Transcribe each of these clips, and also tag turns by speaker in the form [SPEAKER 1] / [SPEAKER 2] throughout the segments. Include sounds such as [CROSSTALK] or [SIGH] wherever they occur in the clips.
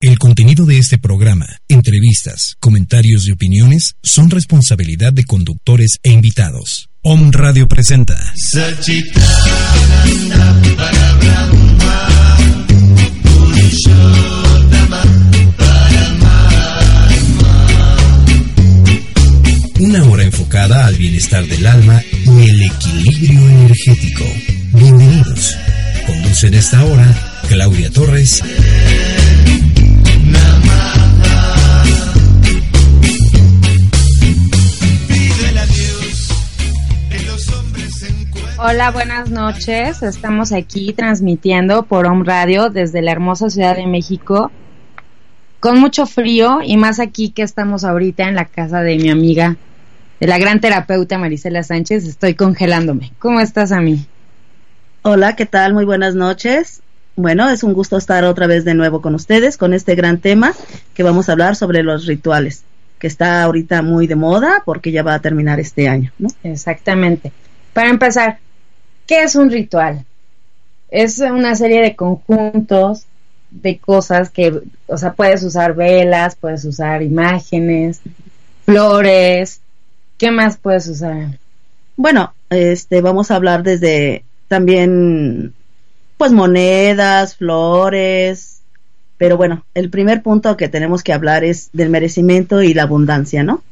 [SPEAKER 1] El contenido de este programa, entrevistas, comentarios y opiniones son responsabilidad de conductores e invitados. Om Radio presenta. Una hora enfocada al bienestar del alma y el equilibrio energético. Bienvenidos. Conduce en esta hora Claudia Torres.
[SPEAKER 2] Hola, buenas noches. Estamos aquí transmitiendo por Home Radio desde la hermosa Ciudad de México. Con mucho frío y más aquí que estamos ahorita en la casa de mi amiga, de la gran terapeuta Marisela Sánchez. Estoy congelándome. ¿Cómo estás, a mí?
[SPEAKER 3] Hola, ¿qué tal? Muy buenas noches. Bueno, es un gusto estar otra vez de nuevo con ustedes con este gran tema que vamos a hablar sobre los rituales, que está ahorita muy de moda porque ya va a terminar este año, ¿no?
[SPEAKER 2] Exactamente. Para empezar, ¿Qué es un ritual? Es una serie de conjuntos de cosas que, o sea, puedes usar velas, puedes usar imágenes, flores, ¿qué más puedes usar?
[SPEAKER 3] Bueno, este, vamos a hablar desde también, pues monedas, flores, pero bueno, el primer punto que tenemos que hablar es del merecimiento y la abundancia, ¿no?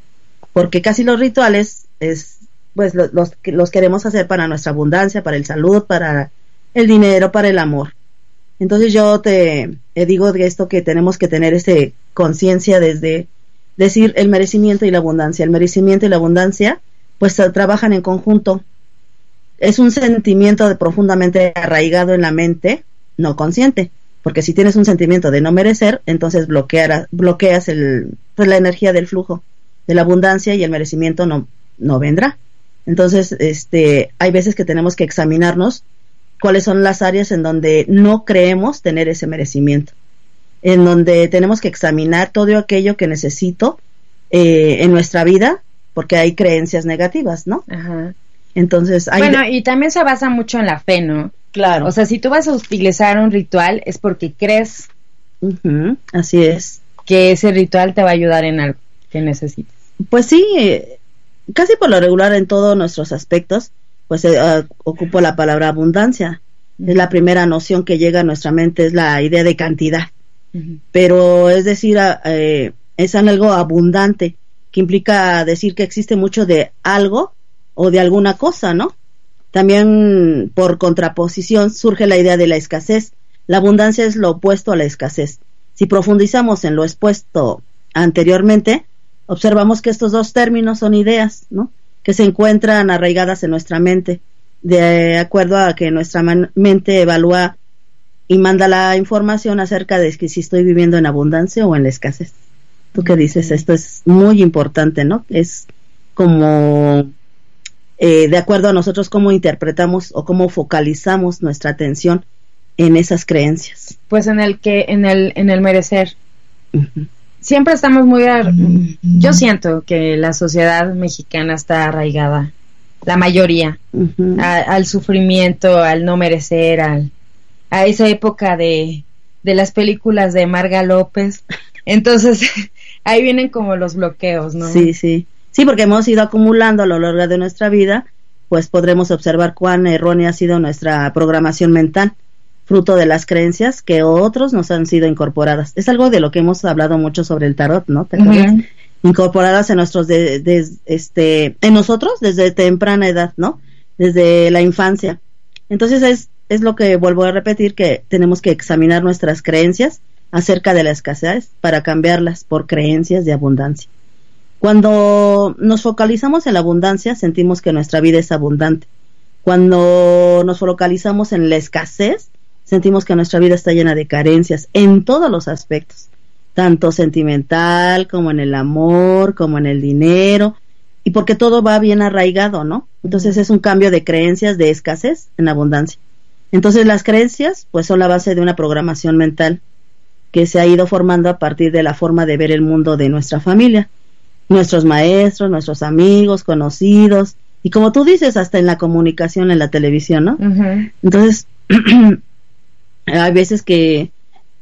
[SPEAKER 3] Porque casi los rituales es pues los, los queremos hacer para nuestra abundancia, para el salud, para el dinero, para el amor. Entonces yo te, digo de esto que tenemos que tener ese conciencia desde decir el merecimiento y la abundancia. El merecimiento y la abundancia pues trabajan en conjunto. Es un sentimiento de profundamente arraigado en la mente, no consciente, porque si tienes un sentimiento de no merecer, entonces bloquear, bloqueas el, pues, la energía del flujo de la abundancia y el merecimiento no, no vendrá. Entonces, este, hay veces que tenemos que examinarnos cuáles son las áreas en donde no creemos tener ese merecimiento, en donde tenemos que examinar todo aquello que necesito eh, en nuestra vida, porque hay creencias negativas, ¿no? Ajá. Entonces, hay
[SPEAKER 2] bueno, y también se basa mucho en la fe, ¿no?
[SPEAKER 3] Claro.
[SPEAKER 2] O sea, si tú vas a utilizar un ritual es porque crees.
[SPEAKER 3] así es.
[SPEAKER 2] Que ese ritual te va a ayudar en algo que necesites.
[SPEAKER 3] Pues sí, casi por lo regular en todos nuestros aspectos, pues ah, ocupo la palabra abundancia. Es la primera noción que llega a nuestra mente, es la idea de cantidad. Pero es decir, ah, eh, es algo abundante, que implica decir que existe mucho de algo o de alguna cosa, ¿no? También por contraposición surge la idea de la escasez. La abundancia es lo opuesto a la escasez. Si profundizamos en lo expuesto anteriormente, observamos que estos dos términos son ideas, ¿no? Que se encuentran arraigadas en nuestra mente, de acuerdo a que nuestra mente evalúa y manda la información acerca de si estoy viviendo en abundancia o en la escasez. ¿Tú qué dices? Esto es muy importante, ¿no? Es como eh, de acuerdo a nosotros cómo interpretamos o cómo focalizamos nuestra atención en esas creencias.
[SPEAKER 2] Pues en el que, en el, en el merecer siempre estamos muy... Yo siento que la sociedad mexicana está arraigada, la mayoría, al sufrimiento, al no merecer, al, a esa época de, de las películas de Marga López. Entonces, [LAUGHS] ahí vienen como los bloqueos, ¿no?
[SPEAKER 3] Sí, sí. Sí, porque hemos ido acumulando a lo largo de nuestra vida, pues podremos observar cuán errónea ha sido nuestra programación mental fruto de las creencias que otros nos han sido incorporadas. Es algo de lo que hemos hablado mucho sobre el tarot, ¿no? Incorporadas en nuestros, de, este, en nosotros desde temprana edad, ¿no? Desde la infancia. Entonces es, es lo que vuelvo a repetir, que tenemos que examinar nuestras creencias acerca de la escasez para cambiarlas por creencias de abundancia. Cuando nos focalizamos en la abundancia, sentimos que nuestra vida es abundante. Cuando nos focalizamos en la escasez, sentimos que nuestra vida está llena de carencias en todos los aspectos. tanto sentimental como en el amor, como en el dinero, y porque todo va bien arraigado, ¿no? Entonces es un cambio de creencias de escasez en abundancia. Entonces las creencias pues son la base de una programación mental que se ha ido formando a partir de la forma de ver el mundo de nuestra familia, nuestros maestros, nuestros amigos, conocidos, y como tú dices, hasta en la comunicación, en la televisión, ¿no? Entonces, [CLEARS THROAT] hay veces que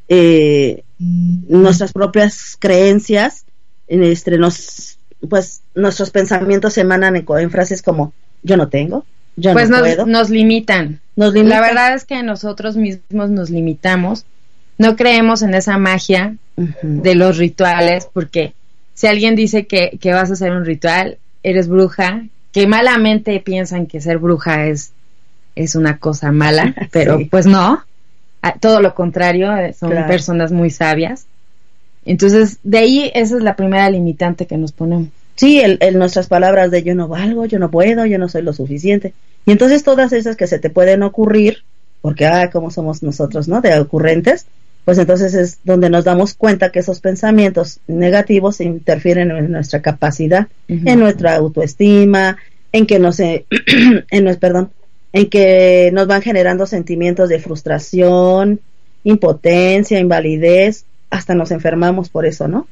[SPEAKER 3] eh, nuestras propias creencias, este, nos, pues nuestros pensamientos emanan en, frases como yo no tengo, yo
[SPEAKER 2] pues
[SPEAKER 3] no
[SPEAKER 2] nos,
[SPEAKER 3] puedo.
[SPEAKER 2] Nos limitan.
[SPEAKER 3] nos limitan.
[SPEAKER 2] La verdad es que nosotros mismos nos limitamos, no creemos en esa magia de los rituales, porque si alguien dice que, que vas a hacer un ritual, eres bruja, que malamente piensan que ser bruja es, es una cosa mala, [LAUGHS] pero
[SPEAKER 3] Sí.
[SPEAKER 2] pues no, todo lo contrario, eh, son
[SPEAKER 3] Claro.
[SPEAKER 2] personas muy sabias. Entonces, de ahí esa es la primera limitante que nos ponemos.
[SPEAKER 3] Sí, el, el nuestras palabras de yo no valgo, yo no puedo, yo no soy lo suficiente. Y entonces todas esas que se te pueden ocurrir, porque, ah, como somos nosotros, ¿no? De ocurrentes, pues entonces es donde nos damos cuenta que esos pensamientos negativos interfieren en nuestra capacidad, en nuestra autoestima, en que nos, eh, [CLEARS THROAT] en perdón, en que nos van generando sentimientos de frustración, impotencia, invalidez, hasta nos enfermamos por eso, ¿no?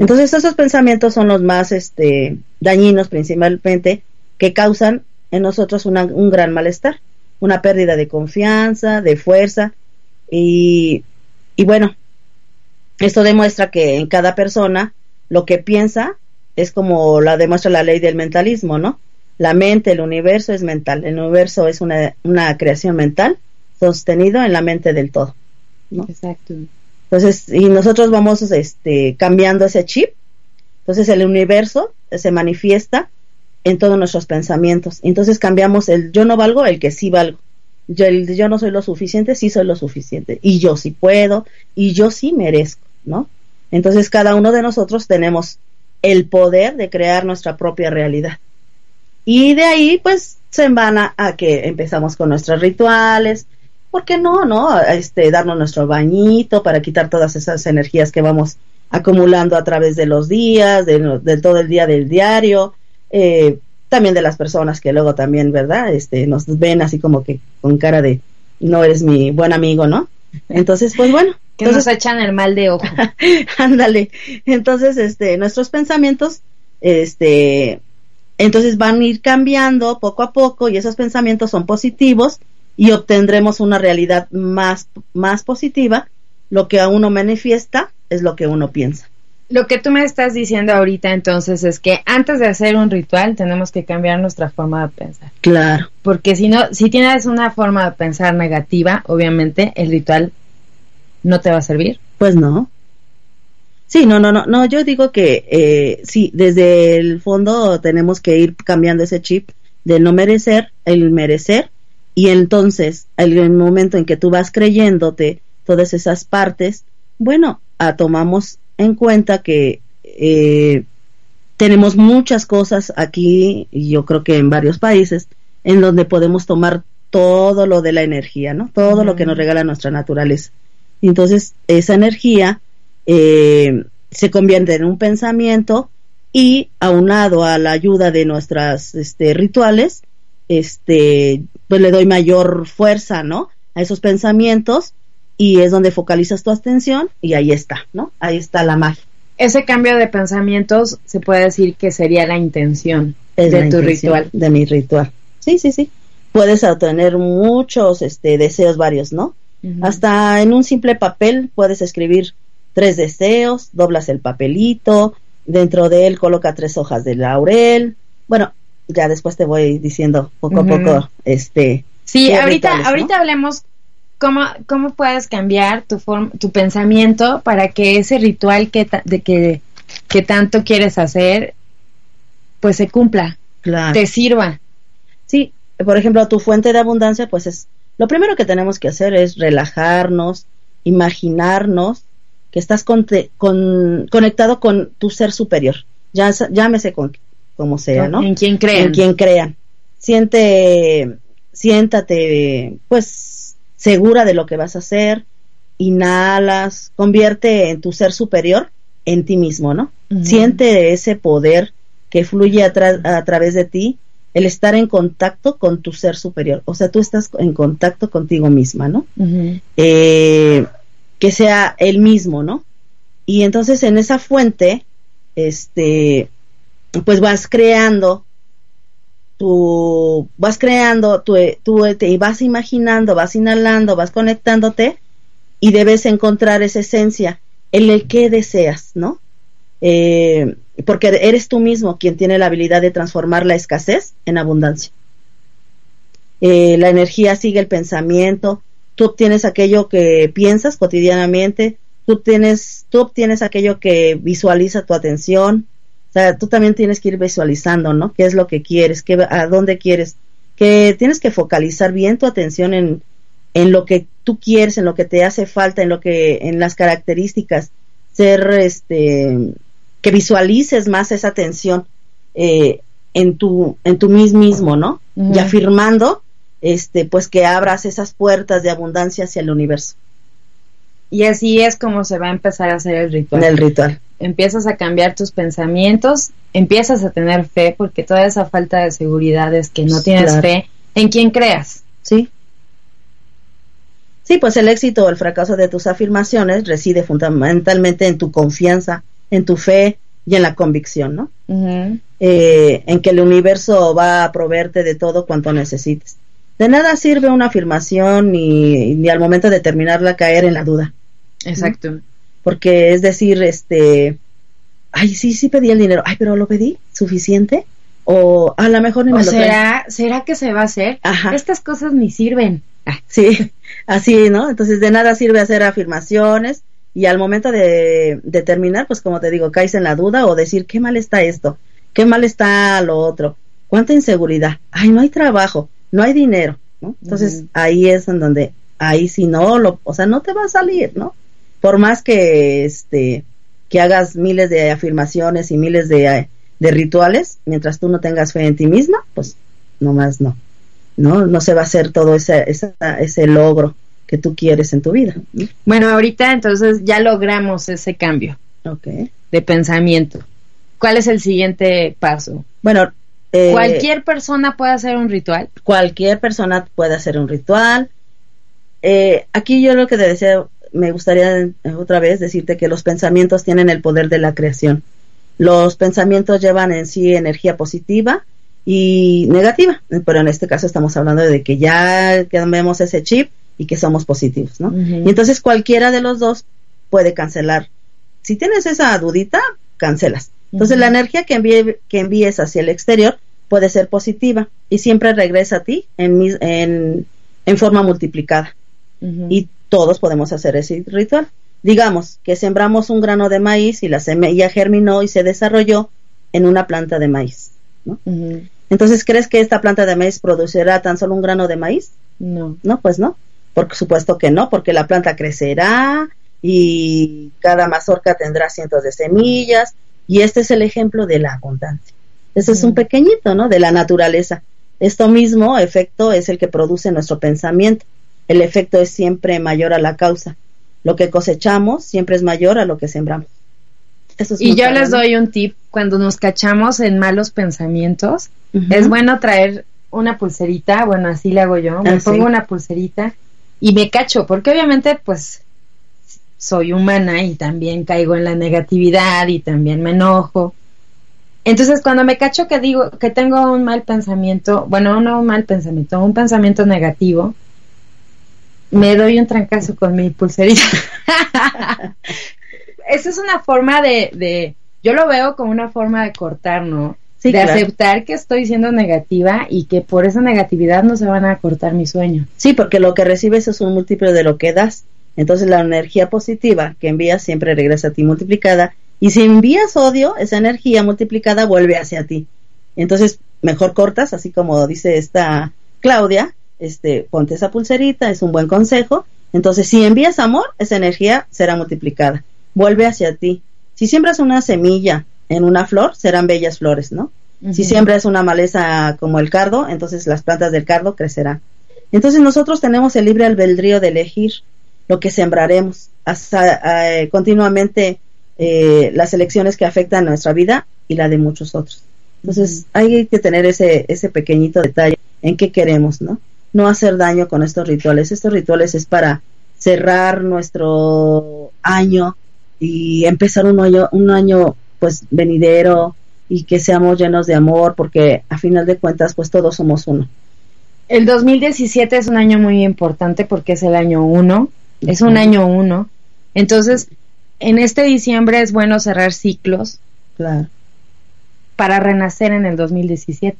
[SPEAKER 3] Entonces esos pensamientos son los más este, dañinos principalmente que causan en nosotros una- un gran malestar, una pérdida de confianza, de fuerza y, y bueno, esto demuestra que en cada persona lo que piensa es como la demuestra la ley del mentalismo, ¿no? La mente, el universo es mental, el universo es una, una creación mental sostenido en la mente del todo. ¿no?
[SPEAKER 2] Exacto.
[SPEAKER 3] Entonces, y nosotros vamos este, cambiando ese chip. Entonces, el universo se manifiesta en todos nuestros pensamientos. Entonces, cambiamos el yo no valgo, el que sí valgo. Yo, el yo no soy lo suficiente, sí soy lo suficiente. Y yo sí puedo, y yo sí merezco, ¿no? Entonces, cada uno de nosotros tenemos el poder de crear nuestra propia realidad. Y de ahí, pues, se embana a que empezamos con nuestros rituales. ¿Por qué no, no? Este, darnos nuestro bañito para quitar todas esas energías que vamos acumulando a través de los días, de todo el día del diario, eh, también de las personas que luego también, ¿verdad? Este, nos ven así como que con cara de no eres mi buen amigo, ¿no? Entonces, pues bueno, [LAUGHS]
[SPEAKER 2] Que
[SPEAKER 3] entonces
[SPEAKER 2] nos echan el mal de ojo. [LAUGHS]
[SPEAKER 3] Ándale. Entonces, este, nuestros pensamientos, este, entonces van a ir cambiando poco a poco y esos pensamientos son positivos y obtendremos una realidad más, más positiva. Lo que a uno manifiesta es lo que uno piensa.
[SPEAKER 2] Lo que tú me estás diciendo ahorita entonces es que antes de hacer un ritual tenemos que cambiar nuestra forma de pensar.
[SPEAKER 3] Claro.
[SPEAKER 2] Porque si no, si tienes una forma de pensar negativa, obviamente el ritual no te va a servir.
[SPEAKER 3] Pues no. Sí, no, no, no, no, yo digo que eh, sí, desde el fondo tenemos que ir cambiando ese chip del no merecer, el merecer, y entonces, el, el momento en que tú vas creyéndote todas esas partes, bueno, ah, tomamos en cuenta que eh, tenemos muchas cosas aquí, y yo creo que en varios países, en donde podemos tomar todo lo de la energía, ¿no? Todo lo que nos regala nuestra naturaleza. Entonces, esa energía eh, se convierte en un pensamiento y aunado a la ayuda de nuestras este, rituales, este, pues le doy mayor fuerza, ¿no? A esos pensamientos y es donde focalizas tu atención y ahí está, ¿no? Ahí está la magia.
[SPEAKER 2] Ese cambio de pensamientos se puede decir que sería la intención
[SPEAKER 3] Es
[SPEAKER 2] de
[SPEAKER 3] la
[SPEAKER 2] tu
[SPEAKER 3] intención
[SPEAKER 2] ritual.
[SPEAKER 3] De mi ritual. Sí, sí, sí. Puedes obtener muchos este, deseos varios, ¿no? Hasta en un simple papel puedes escribir tres deseos, doblas el papelito, dentro de él coloca tres hojas de laurel. Bueno, ya después te voy diciendo poco a poco, este,
[SPEAKER 2] Sí, ahorita,
[SPEAKER 3] rituales, ¿no?
[SPEAKER 2] ahorita hablemos cómo, cómo puedes cambiar tu form- tu pensamiento para que ese ritual que, ta- de que, que tanto quieres hacer, pues se cumpla,
[SPEAKER 3] claro.
[SPEAKER 2] te sirva.
[SPEAKER 3] Sí, por ejemplo, tu fuente de abundancia, pues es, lo primero que tenemos que hacer es relajarnos, imaginarnos que estás conte- con- conectado con tu ser superior, ya, llámese con, como sea, ¿no?
[SPEAKER 2] En quien crean.
[SPEAKER 3] en quien crean. Siente, siéntate, pues, segura de lo que vas a hacer. inhalas, convierte en tu ser superior en ti mismo, ¿no? Siente ese poder que fluye a, a, través de ti, el estar en contacto con tu ser superior. O sea, tú estás en contacto contigo misma, ¿no? eh, que sea el mismo, ¿no? Y entonces en esa fuente, este, pues vas creando tú vas creando, tú, tú te vas imaginando, vas inhalando, vas conectándote y debes encontrar esa esencia en el que deseas, ¿no? Eh, porque eres tú mismo quien tiene la habilidad de transformar la escasez en abundancia. Eh, la energía sigue el pensamiento, tú obtienes aquello que piensas cotidianamente, tú, tienes, tú obtienes aquello que visualiza tu atención, o sea, tú también tienes que ir visualizando, ¿no? ¿Qué es lo que quieres? Qué, ¿A dónde quieres? Que tienes que focalizar bien tu atención en, en lo que tú quieres, en lo que te hace falta, en lo que, en las características, ser, este, que visualices más esa atención eh, en tu, en tu mismo, ¿no? Y afirmando, este, pues que abras esas puertas de abundancia hacia el universo.
[SPEAKER 2] Y así es como se va a empezar a hacer el ritual.
[SPEAKER 3] El ritual.
[SPEAKER 2] Empiezas a cambiar tus pensamientos, empiezas a tener fe, porque toda esa falta de seguridad es que no tienes fe en quien creas.
[SPEAKER 3] Sí. Sí, pues el éxito o el fracaso de tus afirmaciones reside fundamentalmente en tu confianza, en tu fe y en la convicción, ¿no? Eh, en que el universo va a proveerte de todo cuanto necesites. De nada sirve una afirmación ni, ni al momento de terminarla caer en la duda.
[SPEAKER 2] Exacto.
[SPEAKER 3] Porque es decir, este, ay, sí, sí pedí el dinero, ay, pero lo pedí, ¿suficiente? O a lo mejor ni me lo
[SPEAKER 2] será, ¿Será que se va a hacer?
[SPEAKER 3] Ajá.
[SPEAKER 2] Estas cosas ni sirven.
[SPEAKER 3] Sí, [LAUGHS] así, ¿no? Entonces de nada sirve hacer afirmaciones y al momento de, terminar, pues como te digo, caes en la duda o decir, qué mal está esto, qué mal está lo otro, cuánta inseguridad, ay, no hay trabajo, no hay dinero, ¿no? Entonces ahí es en donde, ahí si no, lo, o sea, no te va a salir, ¿no? Por más que, este, que hagas miles de afirmaciones y miles de, de rituales, mientras tú no tengas fe en ti misma, pues nomás no. ¿no? No se va a hacer todo ese, ese logro que tú quieres en tu vida.
[SPEAKER 2] Bueno, ahorita entonces ya logramos ese cambio de pensamiento. ¿Cuál es el siguiente paso?
[SPEAKER 3] Bueno,
[SPEAKER 2] eh, cualquier persona puede hacer un ritual.
[SPEAKER 3] Cualquier persona puede hacer un ritual. Eh, aquí yo lo que te decía, me gustaría otra vez decirte que los pensamientos tienen el poder de la creación. Los pensamientos llevan en sí energía positiva y negativa, pero en este caso estamos hablando de que ya cambiamos ese chip y que somos positivos, ¿no? Y entonces cualquiera de los dos puede cancelar. Si tienes esa dudita, cancelas. Entonces la energía que, envíe, que envíes hacia el exterior puede ser positiva y siempre regresa a ti en, en, en forma multiplicada. Y todos podemos hacer ese ritual. Digamos que sembramos un grano de maíz y la semilla germinó y se desarrolló en una planta de maíz. ¿no? Entonces, ¿crees que esta planta de maíz producirá tan solo un grano de maíz?
[SPEAKER 2] No.
[SPEAKER 3] No, pues no. Por supuesto que no, porque la planta crecerá y cada mazorca tendrá cientos de semillas y este es el ejemplo de la abundancia. Este es un pequeñito, ¿no? De la naturaleza. Esto mismo efecto es el que produce nuestro pensamiento. El efecto es siempre mayor a la causa. Lo que cosechamos siempre es mayor a lo que sembramos
[SPEAKER 2] y yo les doy un tip, cuando nos cachamos en malos pensamientos, es bueno traer una pulserita, bueno, así le hago yo, me ah, pongo una pulserita y me cacho, porque obviamente pues soy humana y también caigo en la negatividad y también me enojo. Entonces, cuando me cacho que digo que tengo un mal pensamiento, bueno, no un mal pensamiento, un pensamiento negativo, me doy un trancazo con mi pulserita. [LAUGHS] esa es una forma de, de, yo lo veo como una forma de cortar, ¿no? de aceptar que estoy siendo negativa y que por esa negatividad no se van a cortar mi sueño.
[SPEAKER 3] Sí, porque lo que recibes es un múltiplo de lo que das. Entonces la energía positiva que envías siempre regresa a ti multiplicada. Y si envías odio, esa energía multiplicada vuelve hacia ti. Entonces, mejor cortas, así como dice esta Claudia, este, ponte esa pulserita, es un buen consejo. Entonces, si envías amor, esa energía será multiplicada vuelve hacia ti. Si siembras una semilla en una flor, serán bellas flores, ¿no? Si siembras una maleza como el cardo, entonces las plantas del cardo crecerán. Entonces nosotros tenemos el libre albedrío de elegir lo que sembraremos, hasta eh, continuamente eh, las elecciones que afectan nuestra vida y la de muchos otros. Entonces hay que tener ese, ese pequeñito detalle en qué queremos, ¿no? No hacer daño con estos rituales. Estos rituales es para cerrar nuestro año y empezar un año, un año pues venidero y que seamos llenos de amor porque a final de cuentas pues todos somos uno.
[SPEAKER 2] El 2017 es un año muy importante porque es el año uno, es un año uno. Entonces, en este diciembre es bueno cerrar ciclos.
[SPEAKER 3] Claro.
[SPEAKER 2] Para renacer en el 2017.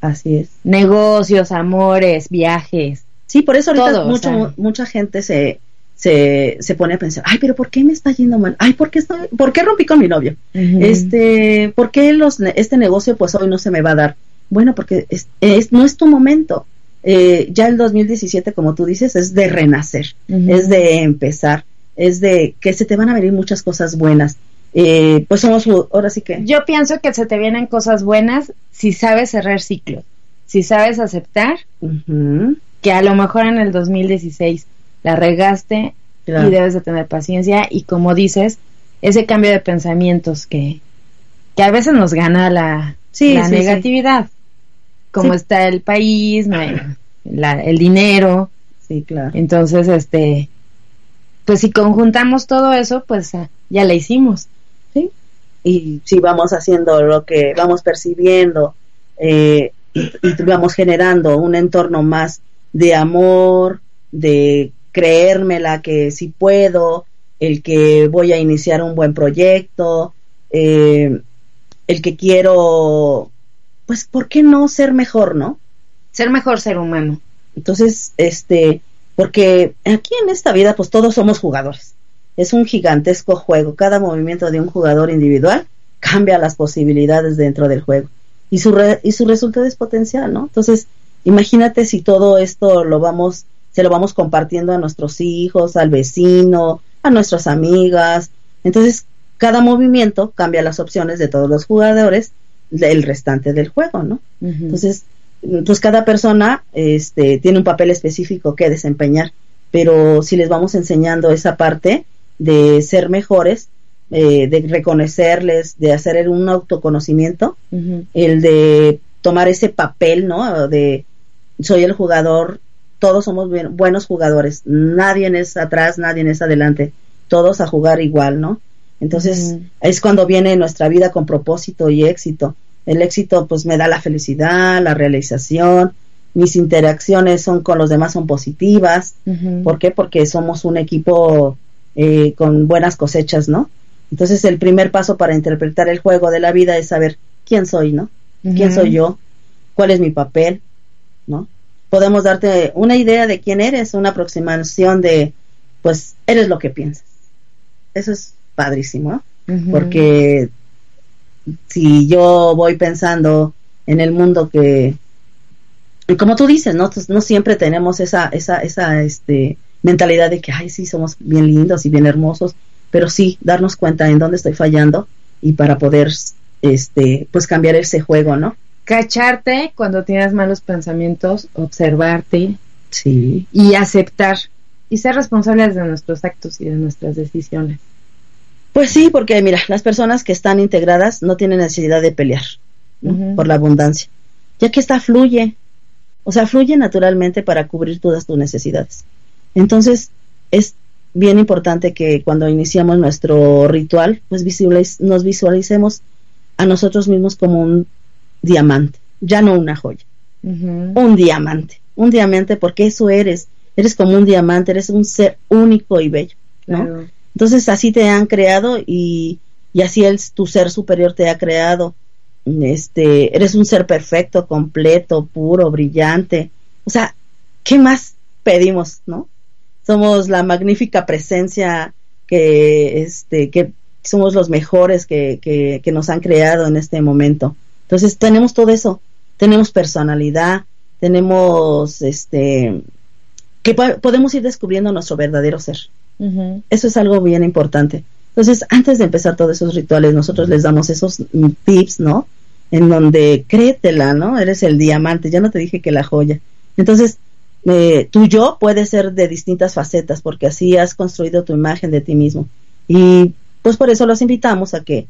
[SPEAKER 3] Así es.
[SPEAKER 2] Negocios, amores, viajes.
[SPEAKER 3] Sí, por eso ahorita mucho, mucha gente se, se, se, pone a pensar, ay, pero ¿por qué me está yendo mal? Ay, ¿por qué, estoy, ¿por qué rompí con mi novio? Este, ¿por qué los, este negocio pues hoy no se me va a dar? Bueno, porque es, no es tu momento. Eh, ya el 2017, como tú dices, es de renacer, es de empezar, es de que se te van a venir muchas cosas buenas. Eh, pues somos, ahora sí que...
[SPEAKER 2] Yo pienso que se te vienen cosas buenas si sabes cerrar ciclos, si sabes aceptar que a lo mejor en el 2016 la regaste y debes de tener paciencia y como dices, ese cambio de pensamientos que, que a veces nos gana la, la negatividad cómo está el país, el dinero.
[SPEAKER 3] Sí, claro.
[SPEAKER 2] Entonces, este, pues si conjuntamos todo eso, pues ah, ya la hicimos.
[SPEAKER 3] Sí. Y si vamos haciendo lo que vamos percibiendo eh, y, vamos generando un entorno más de amor, de creérmela que sí puedo, el que voy a iniciar un buen proyecto, eh, el que quiero pues, ¿por qué no ser mejor, no?
[SPEAKER 2] Ser mejor ser humano.
[SPEAKER 3] Entonces, este, porque aquí en esta vida, pues todos somos jugadores. Es un gigantesco juego. Cada movimiento de un jugador individual cambia las posibilidades dentro del juego. Y su, y su resultado es potencial, ¿no? Entonces, imagínate si todo esto lo vamos, se lo vamos compartiendo a nuestros hijos, al vecino, a nuestras amigas. Entonces, cada movimiento cambia las opciones de todos los jugadores el restante del juego, ¿no? Entonces, pues cada persona este, tiene un papel específico que desempeñar, pero si les vamos enseñando esa parte de ser mejores, eh, de reconocerles, de hacer un autoconocimiento, el de tomar ese papel, ¿no? De soy el jugador, todos somos buenos jugadores, nadie es atrás, nadie es adelante, todos a jugar igual, ¿no? Entonces es cuando viene nuestra vida con propósito y éxito. El éxito pues me da la felicidad, la realización, mis interacciones son con los demás son positivas. ¿Por qué? Porque somos un equipo eh, con buenas cosechas, ¿no? Entonces el primer paso para interpretar el juego de la vida es saber quién soy, ¿no? ¿Quién soy yo? ¿Cuál es mi papel? ¿No? Podemos darte una idea de quién eres, una aproximación de, pues, eres lo que piensas. Eso es padrísimo, porque si yo voy pensando en el mundo que, como tú dices, ¿no? no siempre tenemos esa, esa, esa este, mentalidad de que, ay, sí, somos bien lindos y bien hermosos, pero sí darnos cuenta en dónde estoy fallando y para poder, este, pues cambiar ese juego, ¿no?
[SPEAKER 2] Cacharte cuando tienes malos pensamientos, observarte.
[SPEAKER 3] Sí.
[SPEAKER 2] Y aceptar y ser responsables de nuestros actos y de nuestras decisiones.
[SPEAKER 3] Pues sí, porque mira, las personas que están integradas no tienen necesidad de pelear por la abundancia, ya que esta fluye, o sea, fluye naturalmente para cubrir todas tus necesidades. Entonces, es bien importante que cuando iniciamos nuestro ritual, pues nos visualicemos a nosotros mismos como un diamante, ya no una joya, un diamante, un diamante porque eso eres, eres como un diamante, eres un ser único y bello, ¿no? Entonces así te han creado y, y así el, tu ser superior te ha creado. Este, eres un ser perfecto, completo, puro, brillante. O sea, ¿qué más pedimos, no? Somos la magnífica presencia que, este, que somos los mejores que, que, que nos han creado en este momento. Entonces tenemos todo eso. Tenemos personalidad, tenemos, este, que podemos ir descubriendo nuestro verdadero ser. Eso es algo bien importante. Entonces, antes de empezar todos esos rituales, nosotros les damos esos tips, ¿no? En donde créetela, ¿no? Eres el diamante, ya no te dije que la joya. Entonces, eh, tu yo puede ser de distintas facetas, porque así has construido tu imagen de ti mismo. Y pues por eso los invitamos a que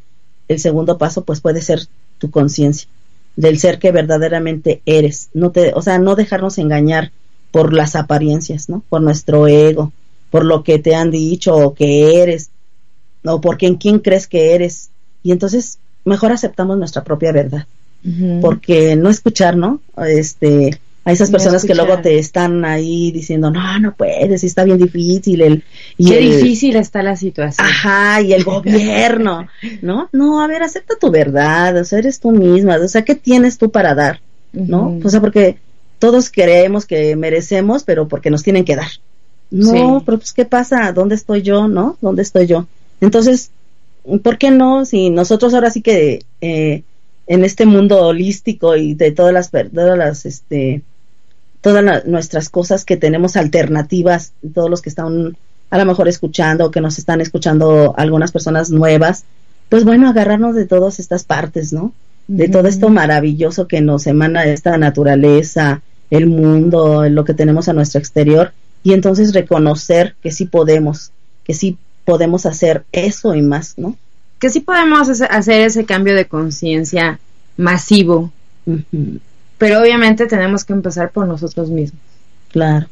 [SPEAKER 3] el segundo paso pues puede ser tu conciencia del ser que verdaderamente eres. No te, o sea, no dejarnos engañar por las apariencias, ¿no? Por nuestro ego, por lo que te han dicho o que eres, o por quién, quién crees que eres. Y entonces mejor aceptamos nuestra propia verdad. Porque no escuchar, ¿no? Este, a esas personas que luego te están ahí diciendo, no, no puedes, está bien difícil. El,
[SPEAKER 2] y Qué difícil está la situación.
[SPEAKER 3] Ajá, y el gobierno, ¿no? No, a ver, acepta tu verdad, o sea, eres tú misma, o sea, ¿qué tienes tú para dar? ¿No? O sea, porque todos creemos que merecemos, pero porque nos tienen que dar. No, pero pues, ¿qué pasa? ¿Dónde estoy yo, no? ¿Dónde estoy yo? Entonces, ¿por qué no? Si nosotros ahora sí que eh, en este mundo holístico y de todas las, todas las, este, todas nuestras cosas que tenemos alternativas, todos los que están a lo mejor escuchando o que nos están escuchando algunas personas nuevas, pues bueno, agarrarnos de todas estas partes, ¿no? De todo esto maravilloso que nos emana esta naturaleza, el mundo, lo que tenemos a nuestro exterior, y entonces reconocer que sí podemos, que sí podemos hacer eso y más, ¿no?
[SPEAKER 2] Que sí podemos hacer ese cambio de conciencia masivo, pero obviamente tenemos que empezar por nosotros mismos.
[SPEAKER 3] Claro.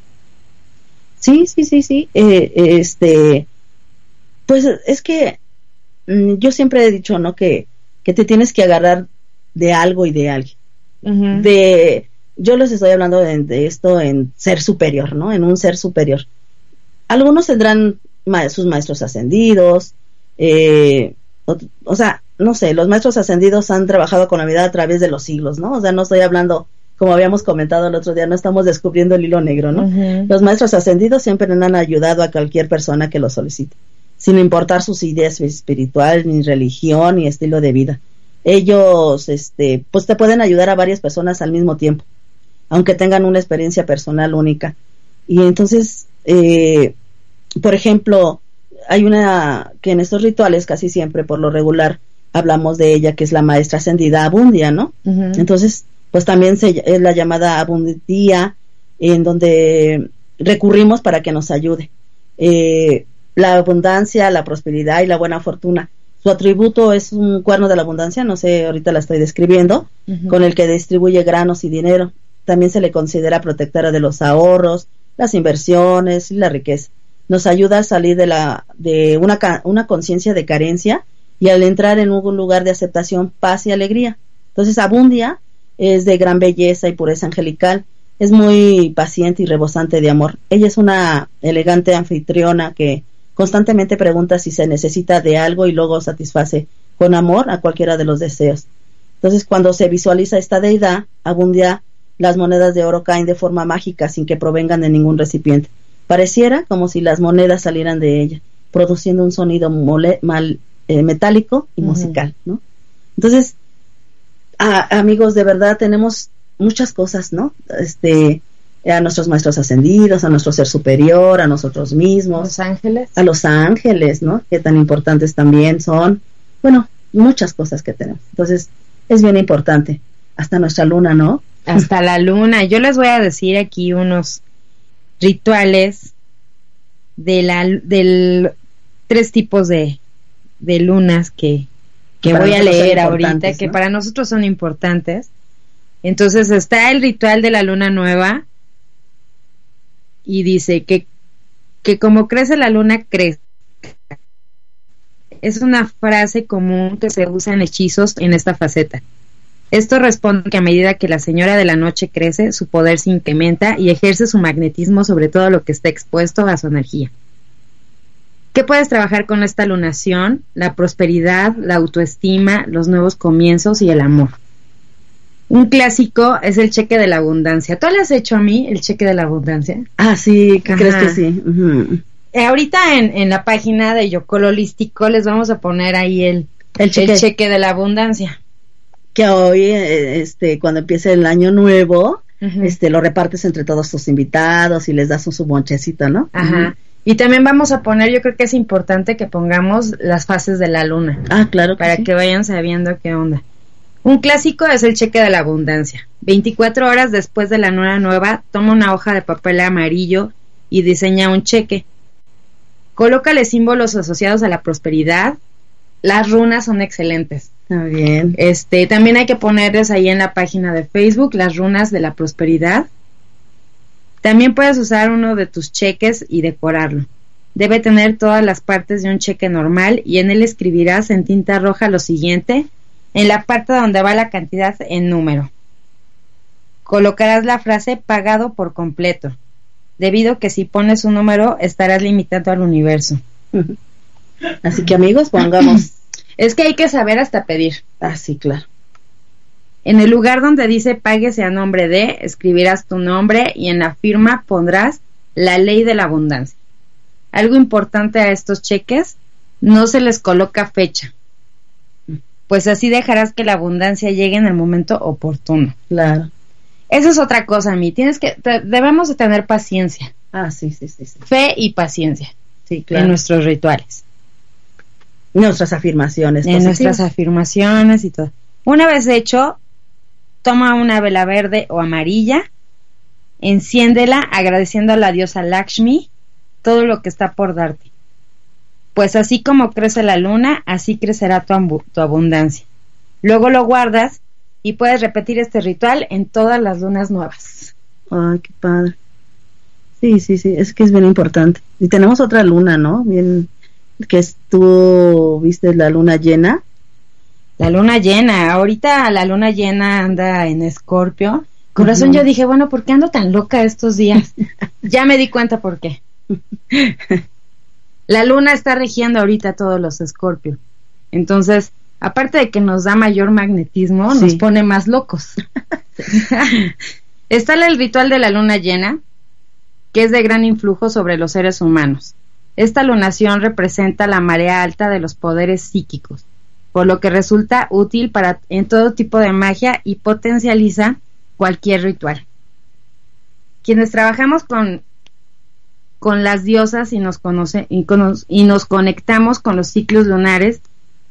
[SPEAKER 3] Sí, sí, sí, sí. Eh, este, pues es que mm, yo siempre he dicho, ¿no? Que, que te tienes que agarrar de algo y de alguien. De, yo les estoy hablando de, esto en ser superior, ¿no? En un ser superior. Algunos tendrán sus maestros ascendidos, eh, o, sea, no sé, los maestros ascendidos han trabajado con la vida a través de los siglos, ¿no? O sea, no estoy hablando, como habíamos comentado el otro día, no estamos descubriendo el hilo negro, ¿no? Los maestros ascendidos siempre han ayudado a cualquier persona que lo solicite, sin importar sus ideas espirituales, ni religión, ni estilo de vida. Ellos, este, pues te pueden ayudar a varias personas al mismo tiempo, aunque tengan una experiencia personal única. Y entonces, eh, por ejemplo, hay una que en estos rituales casi siempre por lo regular hablamos de ella que es la maestra ascendida Abundia, ¿no? Entonces, pues también se, es la llamada Abundía en donde recurrimos para que nos ayude. Eh, la abundancia, la prosperidad y la buena fortuna. Su atributo es un cuerno de la abundancia, no sé, ahorita la estoy describiendo, con el que distribuye granos y dinero. También se le considera protectora de los ahorros, las inversiones y la riqueza nos ayuda a salir de, la, de una, una conciencia de carencia y al entrar en un lugar de aceptación, paz y alegría. Entonces, Abundia es de gran belleza y pureza angelical, es muy paciente y rebosante de amor. Ella es una elegante anfitriona que constantemente pregunta si se necesita de algo y luego satisface con amor a cualquiera de los deseos. Entonces, cuando se visualiza esta deidad, Abundia, las monedas de oro caen de forma mágica sin que provengan de ningún recipiente. Pareciera como si las monedas salieran de ella, produciendo un sonido mal, eh, metálico y musical, ¿no? Entonces, amigos, de verdad tenemos muchas cosas, ¿no? Este, a nuestros maestros ascendidos, a nuestro ser superior, a nosotros mismos.
[SPEAKER 2] Los ángeles.
[SPEAKER 3] A los ángeles, ¿no? Que tan importantes también son. Bueno, muchas cosas que tenemos. Entonces, es bien importante. Hasta nuestra luna, ¿no?
[SPEAKER 2] Hasta la luna. Yo les voy a decir aquí unos rituales de la, del tres tipos de, de lunas que, que voy a leer ahorita, que para nosotros son importantes. Entonces está el ritual de la luna nueva y dice que, que como crece la luna, crece. Es una frase común que se usa en hechizos en esta faceta. Esto responde que a medida que la señora de la noche crece, su poder se incrementa y ejerce su magnetismo sobre todo lo que está expuesto a su energía. ¿Qué puedes trabajar con esta lunación? La prosperidad, la autoestima, los nuevos comienzos y el amor. Un clásico es el cheque de la abundancia. ¿Tú le has hecho a mí el cheque de la abundancia?
[SPEAKER 3] Ah, sí, crees que sí.
[SPEAKER 2] Eh, ahorita en, la página de Yocol Holístico les vamos a poner ahí el, el cheque de la abundancia
[SPEAKER 3] que hoy, eh, este, cuando empiece el año nuevo, este, lo repartes entre todos tus invitados y les das un su bonchecito, ¿no?
[SPEAKER 2] Ajá. Y también vamos a poner, yo creo que es importante que pongamos las fases de la luna.
[SPEAKER 3] Ah, claro.
[SPEAKER 2] para que vayan sabiendo qué onda. Un clásico es el cheque de la abundancia. 24 horas después de la luna nueva, toma una hoja de papel amarillo y diseña un cheque. Colócale símbolos asociados a la prosperidad. Las runas son excelentes.
[SPEAKER 3] Está bien.
[SPEAKER 2] Este, también hay que ponerles ahí en la página de Facebook las runas de la prosperidad. También puedes usar uno de tus cheques y decorarlo. Debe tener todas las partes de un cheque normal y en él escribirás en tinta roja lo siguiente en la parte donde va la cantidad en número. Colocarás la frase pagado por completo, debido que si pones un número estarás limitando al universo.
[SPEAKER 3] Así que amigos, pongamos. [CLEARS THROAT]
[SPEAKER 2] es que hay que saber hasta pedir.
[SPEAKER 3] Ah, sí, claro.
[SPEAKER 2] En el lugar donde dice páguese a nombre de, escribirás tu nombre y en la firma pondrás la ley de la abundancia. Algo importante a estos cheques, no se les coloca fecha, pues así dejarás que la abundancia llegue en el momento oportuno.
[SPEAKER 3] Claro.
[SPEAKER 2] Esa es otra cosa, a mí. Tienes que, debemos de tener paciencia.
[SPEAKER 3] Ah, sí, sí, sí, sí.
[SPEAKER 2] Fe y paciencia.
[SPEAKER 3] Sí, claro.
[SPEAKER 2] En nuestros rituales.
[SPEAKER 3] Nuestras afirmaciones.
[SPEAKER 2] En nuestras afirmaciones y todo. Una vez hecho, toma una vela verde o amarilla, enciéndela agradeciendo a la diosa Lakshmi todo lo que está por darte. Pues así como crece la luna, así crecerá tu, tu abundancia. Luego lo guardas y puedes repetir este ritual en todas las lunas nuevas.
[SPEAKER 3] Ay, qué padre. Sí, sí, sí, es que es bien importante. Y tenemos otra luna, ¿no? Bien, que tú viste la luna llena.
[SPEAKER 2] La luna llena, ahorita la luna llena anda en escorpio. Corazón, yo dije, bueno, ¿por qué ando tan loca estos días? [LAUGHS] ya me di cuenta por qué. [LAUGHS] la luna está rigiendo ahorita todos los escorpios. Entonces, aparte de que nos da mayor magnetismo, nos pone más locos. [LAUGHS] Está el ritual de la luna llena, que es de gran influjo sobre los seres humanos. Esta lunación representa la marea alta de los poderes psíquicos, por lo que resulta útil para en todo tipo de magia y potencializa cualquier ritual. Quienes trabajamos con con las diosas y nos y nos conectamos con los ciclos lunares,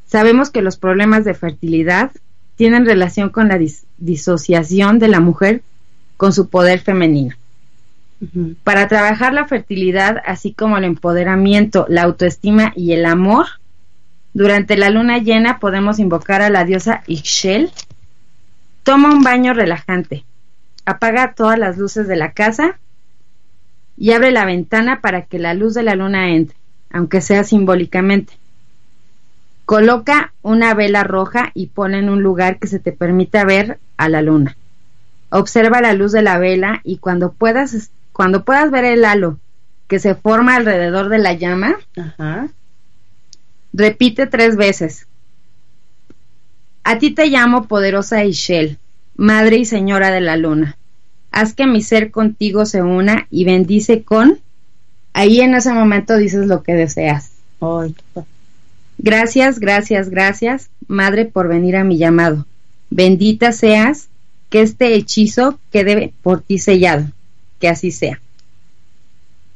[SPEAKER 2] Sabemos que los problemas de fertilidad tienen relación con la disociación de la mujer con su poder femenino. Para trabajar la fertilidad, así como el empoderamiento, la autoestima y el amor, durante la luna llena podemos invocar a la diosa Ixchel. Toma un baño relajante, apaga todas las luces de la casa y abre la ventana para que la luz de la luna entre, aunque sea simbólicamente. Coloca una vela roja y ponla en un lugar que se te permita ver a la luna. Observa la luz de la vela y cuando puedas, cuando puedas ver el halo que se forma alrededor de la llama, repite tres veces. A ti te llamo poderosa Ishel, madre y señora de la luna. Haz que mi ser contigo se una y bendice con. Ahí en ese momento dices lo que deseas. Gracias, gracias, gracias, Madre, por venir a mi llamado. Bendita seas, que este hechizo quede por ti sellado, que así sea.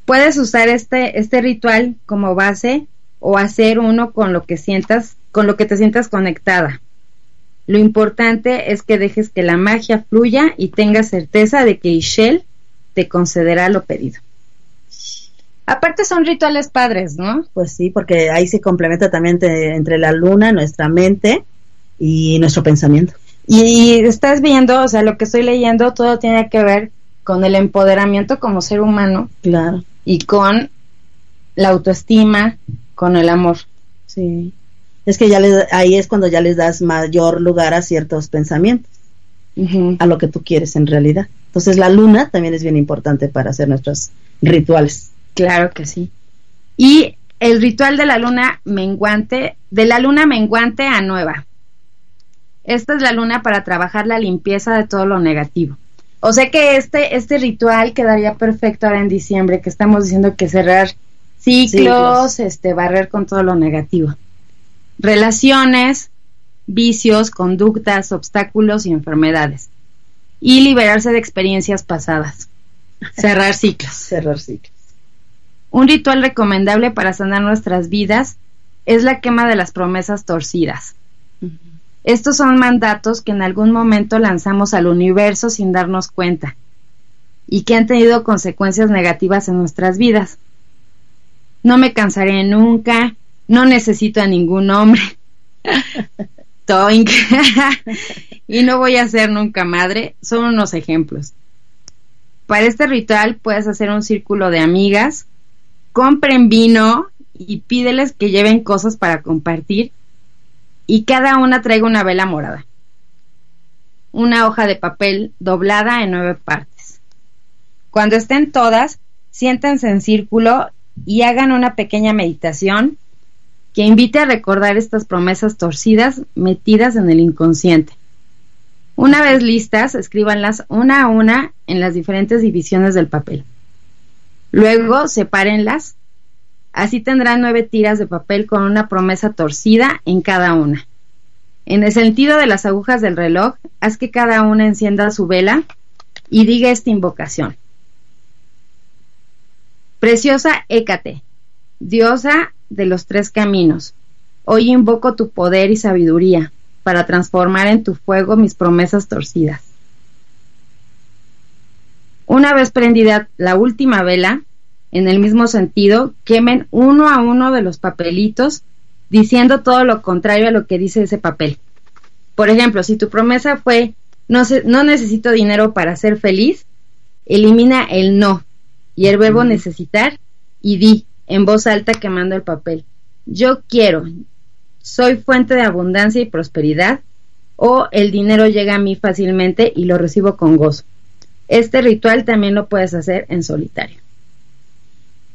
[SPEAKER 2] Puedes usar este, este ritual como base o hacer uno con lo que sientas, con lo que te sientas conectada. Lo importante es que dejes que la magia fluya y tengas certeza de que Ishel te concederá lo pedido. Aparte son rituales padres, ¿no?
[SPEAKER 3] Pues sí, porque ahí se complementa también entre la luna, nuestra mente y nuestro pensamiento.
[SPEAKER 2] Y estás viendo, o sea, lo que estoy leyendo, todo tiene que ver con el empoderamiento como ser humano.
[SPEAKER 3] Claro.
[SPEAKER 2] Y con la autoestima, con el amor.
[SPEAKER 3] Sí. Es que ya ahí es cuando ya les das mayor lugar a ciertos pensamientos, a lo que tú quieres en realidad. Entonces la luna también es bien importante para hacer nuestros rituales.
[SPEAKER 2] Claro que sí. Y el ritual de la luna menguante, de la luna menguante a nueva. Esta es la luna para trabajar la limpieza de todo lo negativo. O sea que este, este ritual quedaría perfecto ahora en diciembre, que estamos diciendo que cerrar ciclos, este, barrer con todo lo negativo. Relaciones, vicios, conductas, obstáculos y enfermedades. Y liberarse de experiencias pasadas. Cerrar ciclos. [LAUGHS]
[SPEAKER 3] Cerrar ciclos.
[SPEAKER 2] Un ritual recomendable para sanar nuestras vidas es la quema de las promesas torcidas. Estos son mandatos que en algún momento lanzamos al universo sin darnos cuenta y que han tenido consecuencias negativas en nuestras vidas. No me cansaré nunca, no necesito a ningún hombre. [LAUGHS] Toink. [LAUGHS] y no voy a ser nunca madre, son unos ejemplos. Para este ritual puedes hacer un círculo de amigas, compren vino y pídeles que lleven cosas para compartir y cada una traiga una vela morada. Una hoja de papel doblada en nueve partes. Cuando estén todas, siéntense en círculo y hagan una pequeña meditación que invite a recordar estas promesas torcidas metidas en el inconsciente. Una vez listas, escríbanlas una a una en las diferentes divisiones del papel. Luego, sepárenlas. Así tendrán nueve tiras de papel con una promesa torcida en cada una. En el sentido de las agujas del reloj, haz que cada una encienda su vela y diga esta invocación. Preciosa Hécate, diosa de los tres caminos, hoy invoco tu poder y sabiduría para transformar en tu fuego mis promesas torcidas. Una vez prendida la última vela, en el mismo sentido, quemen uno a uno de los papelitos diciendo todo lo contrario a lo que dice ese papel. Por ejemplo, si tu promesa fue no, no necesito dinero para ser feliz, elimina el no y el verbo necesitar y di en voz alta quemando el papel. Yo quiero, soy fuente de abundancia y prosperidad o el dinero llega a mí fácilmente y lo recibo con gozo. Este ritual también lo puedes hacer en solitario.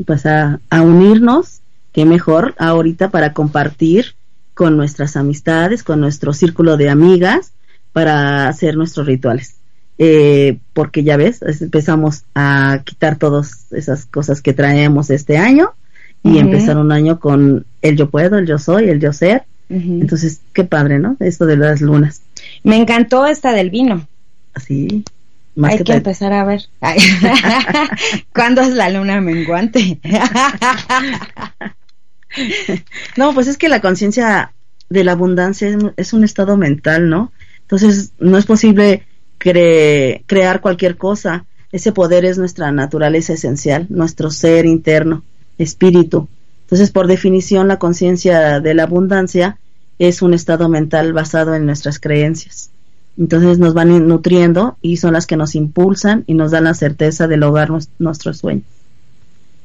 [SPEAKER 3] Pues a, a unirnos, qué mejor ahorita para compartir con nuestras amistades, con nuestro círculo de amigas, para hacer nuestros rituales. Eh, porque ya ves, empezamos a quitar todas esas cosas que traemos este año y empezar un año con el yo puedo, el yo soy, el yo ser. Entonces, qué padre, ¿no? Esto de las lunas.
[SPEAKER 2] Me encantó esta del vino. Hay que, empezar a ver. [LAUGHS] [LAUGHS] ¿Cuándo es la luna menguante? [LAUGHS]
[SPEAKER 3] no, pues es que la conciencia de la abundancia es, un estado mental, ¿no? Entonces, no es posible crear cualquier cosa. Ese poder es nuestra naturaleza esencial, nuestro ser interno, espíritu. Entonces, por definición, la conciencia de la abundancia es un estado mental basado en nuestras creencias. Entonces nos van nutriendo y son las que nos impulsan y nos dan la certeza de lograr nuestros sueños.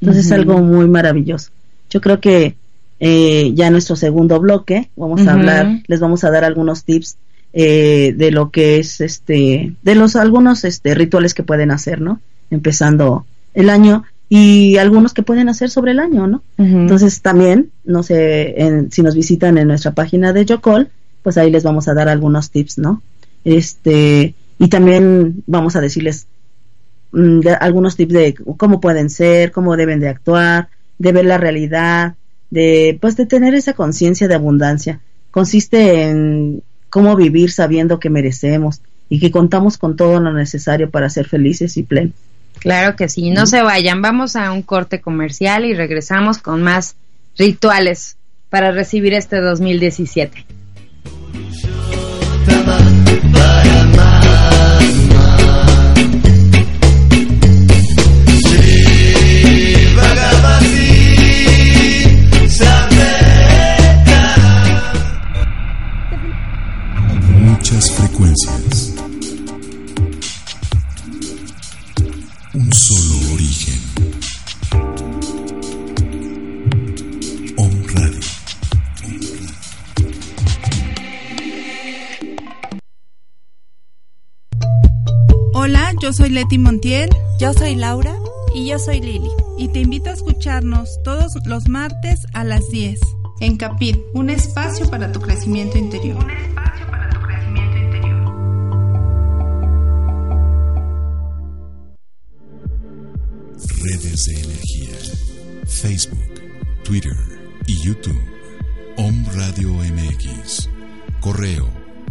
[SPEAKER 3] Entonces es algo muy maravilloso. Yo creo que eh, ya en nuestro segundo bloque vamos a hablar, les vamos a dar algunos tips eh, de lo que es este, de los algunos este rituales que pueden hacer, ¿no? Empezando el año y algunos que pueden hacer sobre el año, ¿no? Entonces también, no sé, si nos visitan en nuestra página de Yocol, pues ahí les vamos a dar algunos tips, ¿no? Este, y también vamos a decirles mm, algunos tips de cómo pueden ser, cómo deben de actuar, de ver la realidad, de pues de tener esa conciencia de abundancia. Consiste en cómo vivir sabiendo que merecemos y que contamos con todo lo necesario para ser felices y plenos.
[SPEAKER 2] Claro que sí, no se vayan, vamos a un corte comercial y regresamos con más rituales para recibir este 2017.
[SPEAKER 1] Frecuencias. Un solo origen.
[SPEAKER 4] Yo soy Leti Montiel.
[SPEAKER 5] Yo soy Laura.
[SPEAKER 6] Y yo soy Lili.
[SPEAKER 4] Y te invito a escucharnos todos los martes a las 10 en Capit, un espacio para tu crecimiento interior.
[SPEAKER 1] Redes de energía. Facebook, Twitter y YouTube. Om Radio MX. Correo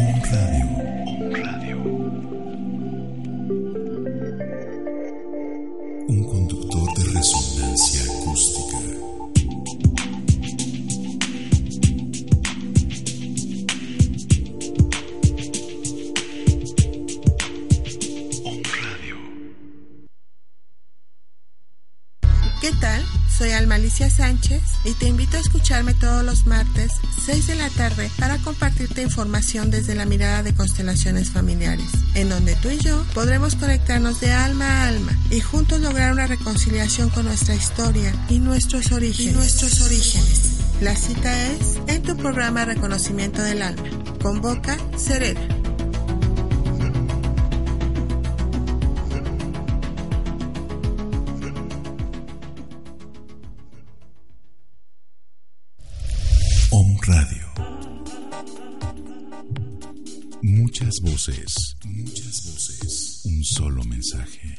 [SPEAKER 1] Home Radio.
[SPEAKER 4] Soy Almalicia Sánchez y te invito a escucharme todos los martes 6 de la tarde para compartirte información desde la mirada de constelaciones familiares, en donde tú y yo podremos conectarnos de alma a alma y juntos lograr una reconciliación con nuestra historia y nuestros orígenes. nuestros orígenes. La cita es en tu programa Reconocimiento del Alma. Convoca Serena.
[SPEAKER 1] Muchas voces, muchas voces. Un solo mensaje,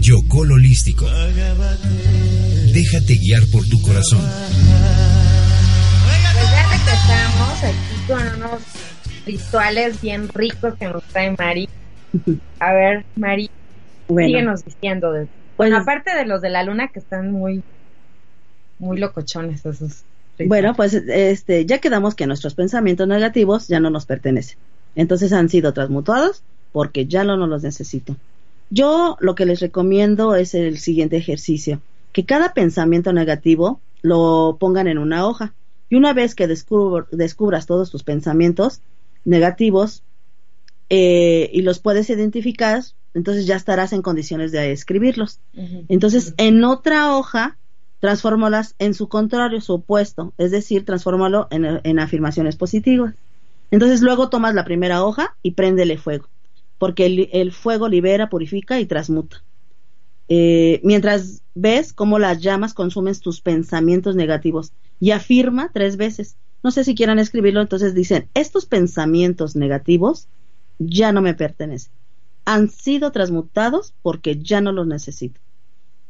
[SPEAKER 1] Yocol Holístico. Déjate guiar por tu corazón.
[SPEAKER 2] Pues ya regresamos aquí con unos rituales bien ricos que nos trae Mari. A ver, Mari, síguenos diciendo. De, bueno, aparte de los de la luna que están muy, muy locochones esos.
[SPEAKER 3] Bueno, pues este, ya quedamos que nuestros pensamientos negativos ya no nos pertenecen. Entonces han sido transmutados porque ya no nos los necesito. Yo lo que les recomiendo es el siguiente ejercicio, que cada pensamiento negativo lo pongan en una hoja y una vez que descubras todos tus pensamientos negativos eh, y los puedes identificar, entonces ya estarás en condiciones de escribirlos. Entonces, en otra hoja transfórmalas en su contrario, su opuesto, es decir, transfórmalo en, afirmaciones positivas. Entonces luego tomas la primera hoja y préndele fuego, porque el, fuego libera, purifica y transmuta. Eh, mientras ves cómo las llamas consumen tus pensamientos negativos y afirma tres veces. No sé si quieran escribirlo, entonces dicen, estos pensamientos negativos ya no me pertenecen. Han sido transmutados porque ya no los necesito.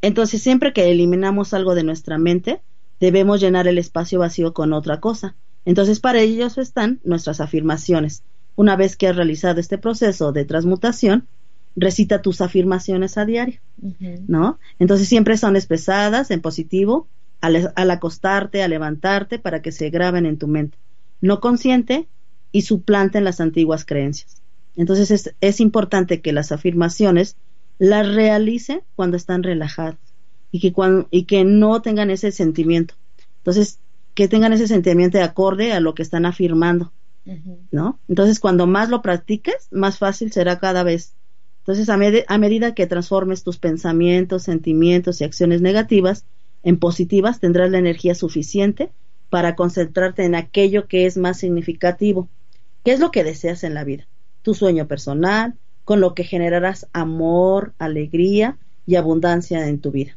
[SPEAKER 3] Entonces, siempre que eliminamos algo de nuestra mente, debemos llenar el espacio vacío con otra cosa. Entonces, para ello están nuestras afirmaciones. Una vez que has realizado este proceso de transmutación, recita tus afirmaciones a diario, ¿no? Entonces, siempre son expresadas en positivo al, al acostarte, al levantarte, para que se graben en tu mente, no consciente y suplanten las antiguas creencias. Entonces, es, es importante que las afirmaciones las realice cuando están relajados y que, cuando, y que no tengan ese sentimiento. Entonces, que tengan ese sentimiento de acorde a lo que están afirmando, ¿no? Entonces, cuando más lo practiques, más fácil será cada vez. Entonces, a, a medida que transformes tus pensamientos, sentimientos y acciones negativas en positivas, tendrás la energía suficiente para concentrarte en aquello que es más significativo. ¿Qué es lo que deseas en la vida? Tu sueño personal, con lo que generarás amor, alegría y abundancia en tu vida.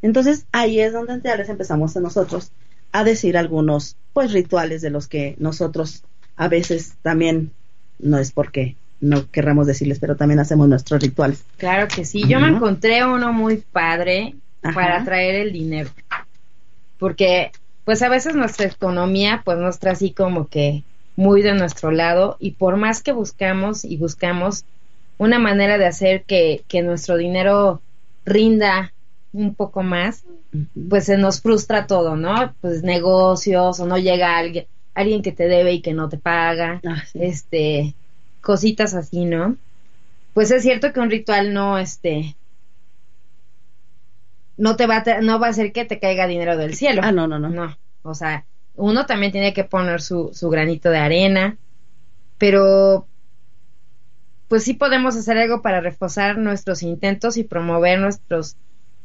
[SPEAKER 3] Entonces ahí es donde ya les empezamos a nosotros a decir algunos pues rituales de los que nosotros a veces también no es porque no querramos decirles, pero también hacemos nuestros rituales.
[SPEAKER 2] Claro que sí. Yo me encontré uno muy padre para traer el dinero. Porque, pues a veces nuestra economía, pues no está así como que muy de nuestro lado y por más que buscamos y buscamos una manera de hacer que, que nuestro dinero rinda un poco más, pues se nos frustra todo, ¿no? Pues negocios o no llega alguien, alguien que te debe y que no te paga, ah, este, cositas así, ¿no? Pues es cierto que un ritual no, este, no te va a, no va a hacer que te caiga dinero del cielo.
[SPEAKER 3] Ah, no, no, no.
[SPEAKER 2] No, o sea, uno también tiene que poner su, su granito de arena, pero pues sí podemos hacer algo para reforzar nuestros intentos y promover nuestros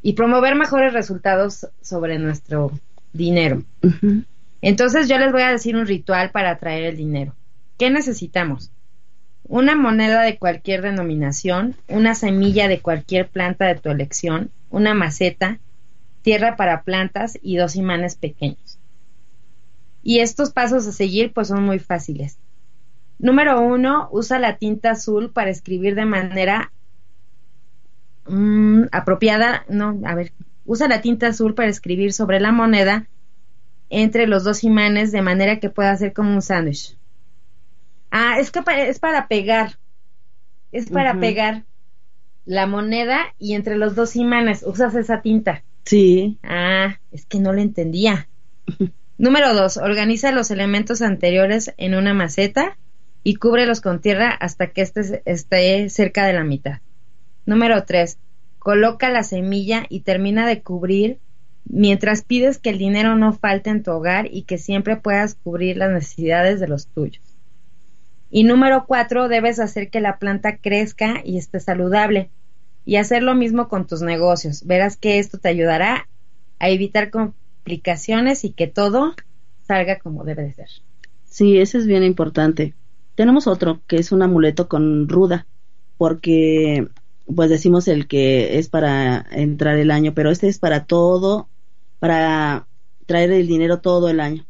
[SPEAKER 2] y promover mejores resultados sobre nuestro dinero. Entonces yo les voy a decir un ritual para atraer el dinero. ¿Qué necesitamos? Una moneda de cualquier denominación, una semilla de cualquier planta de tu elección, una maceta, tierra para plantas y dos imanes pequeños. Y estos pasos a seguir pues son muy fáciles. Número uno, usa la tinta azul para escribir de manera Mm, apropiada, no, a ver, usa la tinta azul para escribir sobre la moneda entre los dos imanes de manera que pueda ser como un sándwich. Ah, es, que es para pegar, es para pegar la moneda y entre los dos imanes usas esa tinta.
[SPEAKER 3] Sí.
[SPEAKER 2] Ah, es que no lo entendía. [LAUGHS] Número dos, organiza los elementos anteriores en una maceta y cúbrelos con tierra hasta que este esté cerca de la mitad. Número 3. Coloca la semilla y termina de cubrir mientras pides que el dinero no falte en tu hogar y que siempre puedas cubrir las necesidades de los tuyos. Y número 4. Debes hacer que la planta crezca y esté saludable. Y hacer lo mismo con tus negocios. Verás que esto te ayudará a evitar complicaciones y que todo salga como debe de ser.
[SPEAKER 3] Sí, eso es bien importante. Tenemos otro que es un amuleto con ruda, porque pues decimos el que es para entrar el año, pero este es para todo, para traer el dinero todo el año.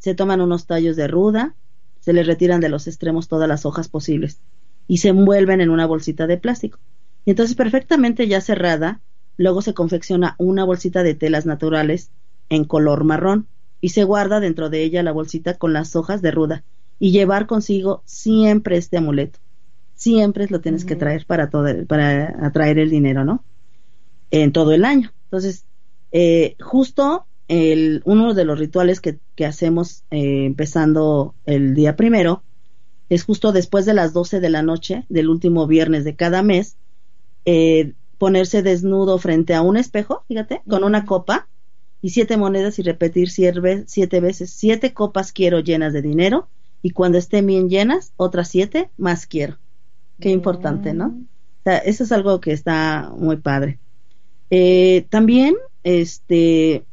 [SPEAKER 3] Se toman unos tallos de ruda, se les retiran de los extremos todas las hojas posibles y se envuelven en una bolsita de plástico. Y entonces perfectamente ya cerrada, luego se confecciona una bolsita de telas naturales en color marrón y se guarda dentro de ella la bolsita con las hojas de ruda y llevar consigo siempre este amuleto siempre lo tienes que traer para, todo, para atraer el dinero, ¿no? En todo el año. Entonces, eh, justo el, uno de los rituales que, que hacemos eh, empezando el día primero es justo después de las 12 de la noche del último viernes de cada mes, eh, ponerse desnudo frente a un espejo, fíjate, con una copa y siete monedas y repetir siete, siete veces, siete copas quiero llenas de dinero y cuando estén bien llenas, otras siete más quiero. Qué importante, ¿no? O sea, eso es algo que está muy padre. Eh, también, este,